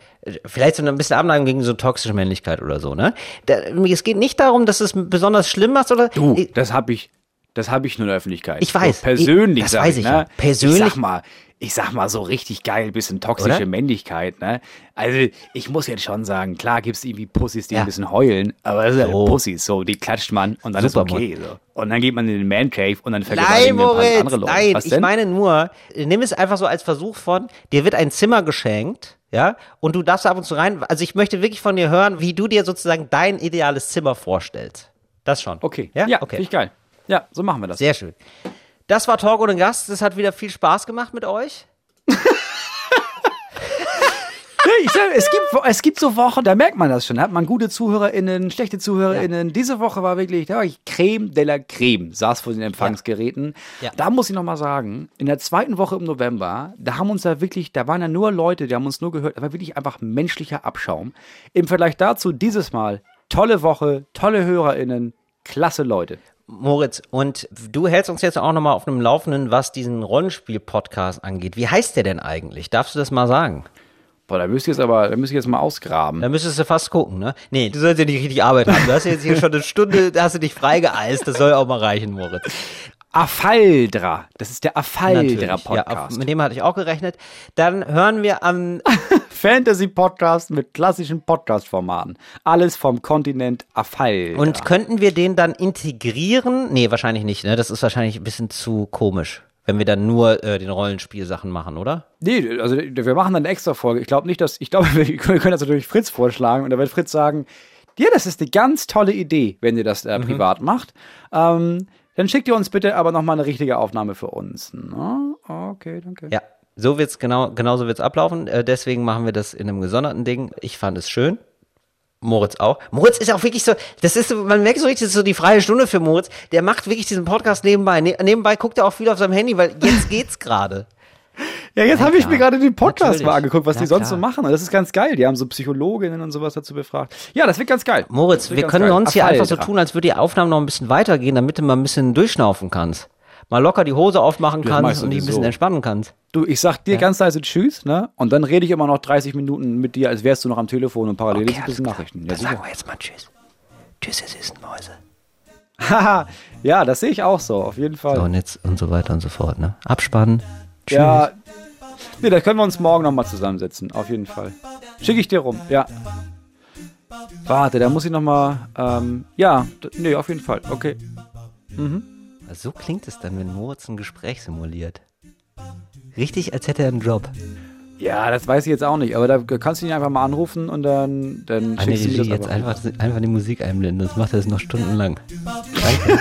vielleicht so ein bisschen Abneigung gegen so toxische Männlichkeit oder so, ne? Da, es geht nicht darum, dass es besonders schlimm machst oder. Du, Ich- das habe ich, das habe ich nur in der Öffentlichkeit. Ich weiß. So persönlich, Ich- das weiß ich, ich ne? ja. Persönlich- Ich sag mal, ich sag mal so richtig geil, bisschen toxische Oder? Männlichkeit, ne? Also, ich muss jetzt schon sagen, klar gibt's irgendwie Pussys, die Ja. ein bisschen heulen, aber das sind So. halt Pussys, so, die klatscht man und dann Super, ist okay, so. Und dann geht man in den Man Cave und dann paar Moritz, andere Leute. nein, Was ich denn? meine nur, nimm es einfach so als Versuch von, dir wird ein Zimmer geschenkt, ja, und du darfst ab und zu rein, also ich möchte wirklich von dir hören, wie du dir sozusagen dein ideales Zimmer vorstellst. Das schon. Okay. Ja, Ja, okay. finde ich geil. Ja, so machen wir das. Sehr schön. Das war Talk ohne Gast. Es hat wieder viel Spaß gemacht mit euch. [LAUGHS] Ich sag, es, gibt, es gibt so Wochen, da merkt man das schon. Da hat man gute ZuhörerInnen, schlechte ZuhörerInnen. Diese Woche war wirklich, da war ich Creme de la Creme, saß vor den Empfangsgeräten. Ja. Da muss ich nochmal sagen, in der zweiten Woche im November, da haben uns da wirklich, da waren ja nur Leute, die haben uns nur gehört, da war wirklich einfach menschlicher Abschaum. Im Vergleich dazu dieses Mal, tolle Woche, tolle HörerInnen, klasse Leute. Moritz, und du hältst uns jetzt auch nochmal auf dem Laufenden, was diesen Rollenspiel-Podcast angeht. Wie heißt der denn eigentlich? Darfst du das mal sagen? Boah, da müsst ihr jetzt aber, da müsst ihr jetzt mal ausgraben. Da müsstest du fast gucken, ne? Nee, du sollst ja nicht richtig Arbeit haben. Du hast jetzt hier schon eine Stunde, da hast du dich freigeeist. Das soll auch mal reichen, Moritz. Afaldra, das ist der. Ja, Afaldra-Podcast. auf- mit dem hatte ich auch gerechnet. Dann hören wir am [LAUGHS] Fantasy-Podcast mit klassischen Podcast-Formaten. Alles vom Kontinent Afaldra. Und könnten wir den dann integrieren? Nee, wahrscheinlich nicht, ne? Das ist wahrscheinlich ein bisschen zu komisch, wenn wir dann nur äh, den Rollenspielsachen machen, oder? Nee, also wir machen dann eine extra Folge. Ich glaube nicht, dass, ich glaube, [LAUGHS] wir können das natürlich Fritz vorschlagen und da wird Fritz sagen, ja, das ist eine ganz tolle Idee, wenn ihr das äh, Mhm. privat macht. Ähm, dann schickt ihr uns bitte aber nochmal eine richtige Aufnahme für uns. Na, okay, danke. Ja, so wird's genau, genauso wird's ablaufen. Äh, deswegen machen wir das in einem gesonderten Ding. Ich fand es schön. Moritz auch. Moritz ist auch wirklich so, das ist man merkt so richtig, das ist so die freie Stunde für Moritz. Der macht wirklich diesen Podcast nebenbei. Ne, nebenbei guckt er auch viel auf seinem Handy, weil jetzt [LAUGHS] geht's gerade. Ja, jetzt Ja, habe ich klar. mir gerade den Podcast Natürlich. mal angeguckt, was Na die sonst so klar. machen. Und das ist ganz geil. Die haben so Psychologinnen und sowas dazu befragt. Ja, das wird ganz geil. Moritz, wir können geil. sonst hier einfach so tun, als würde die Aufnahme noch ein bisschen weitergehen, damit du mal ein bisschen durchschnaufen kannst. Mal locker die Hose aufmachen kannst und dich ein bisschen entspannen kannst. Du, ich sag dir ganz leise Tschüss, ne? Und dann rede ich immer noch 30 Minuten mit dir, als wärst du noch am Telefon und parallel okay, ein bisschen Nachrichten. Ja, Dann sagen wir jetzt mal Tschüss. Tschüss, ihr süßen Mäuse. Haha, ja, das sehe ich auch so, auf jeden Fall. So, und jetzt und so weiter und so fort, ne? Abspannen. Tschüss. ja, nee, da können wir uns morgen nochmal zusammensetzen, auf jeden Fall. Schicke ich dir rum, ja. Warte, da muss ich nochmal, ähm, ja, nee, auf jeden Fall, okay. So klingt es dann, wenn Moritz ein Gespräch simuliert. Richtig, als hätte er einen Job. Ja, das weiß ich jetzt auch nicht, aber da kannst du ihn einfach mal anrufen und dann, dann Eine schickst du Regie das jetzt einfach. einfach, die Musik einblenden, das macht er jetzt noch stundenlang. [LAUGHS] Danke.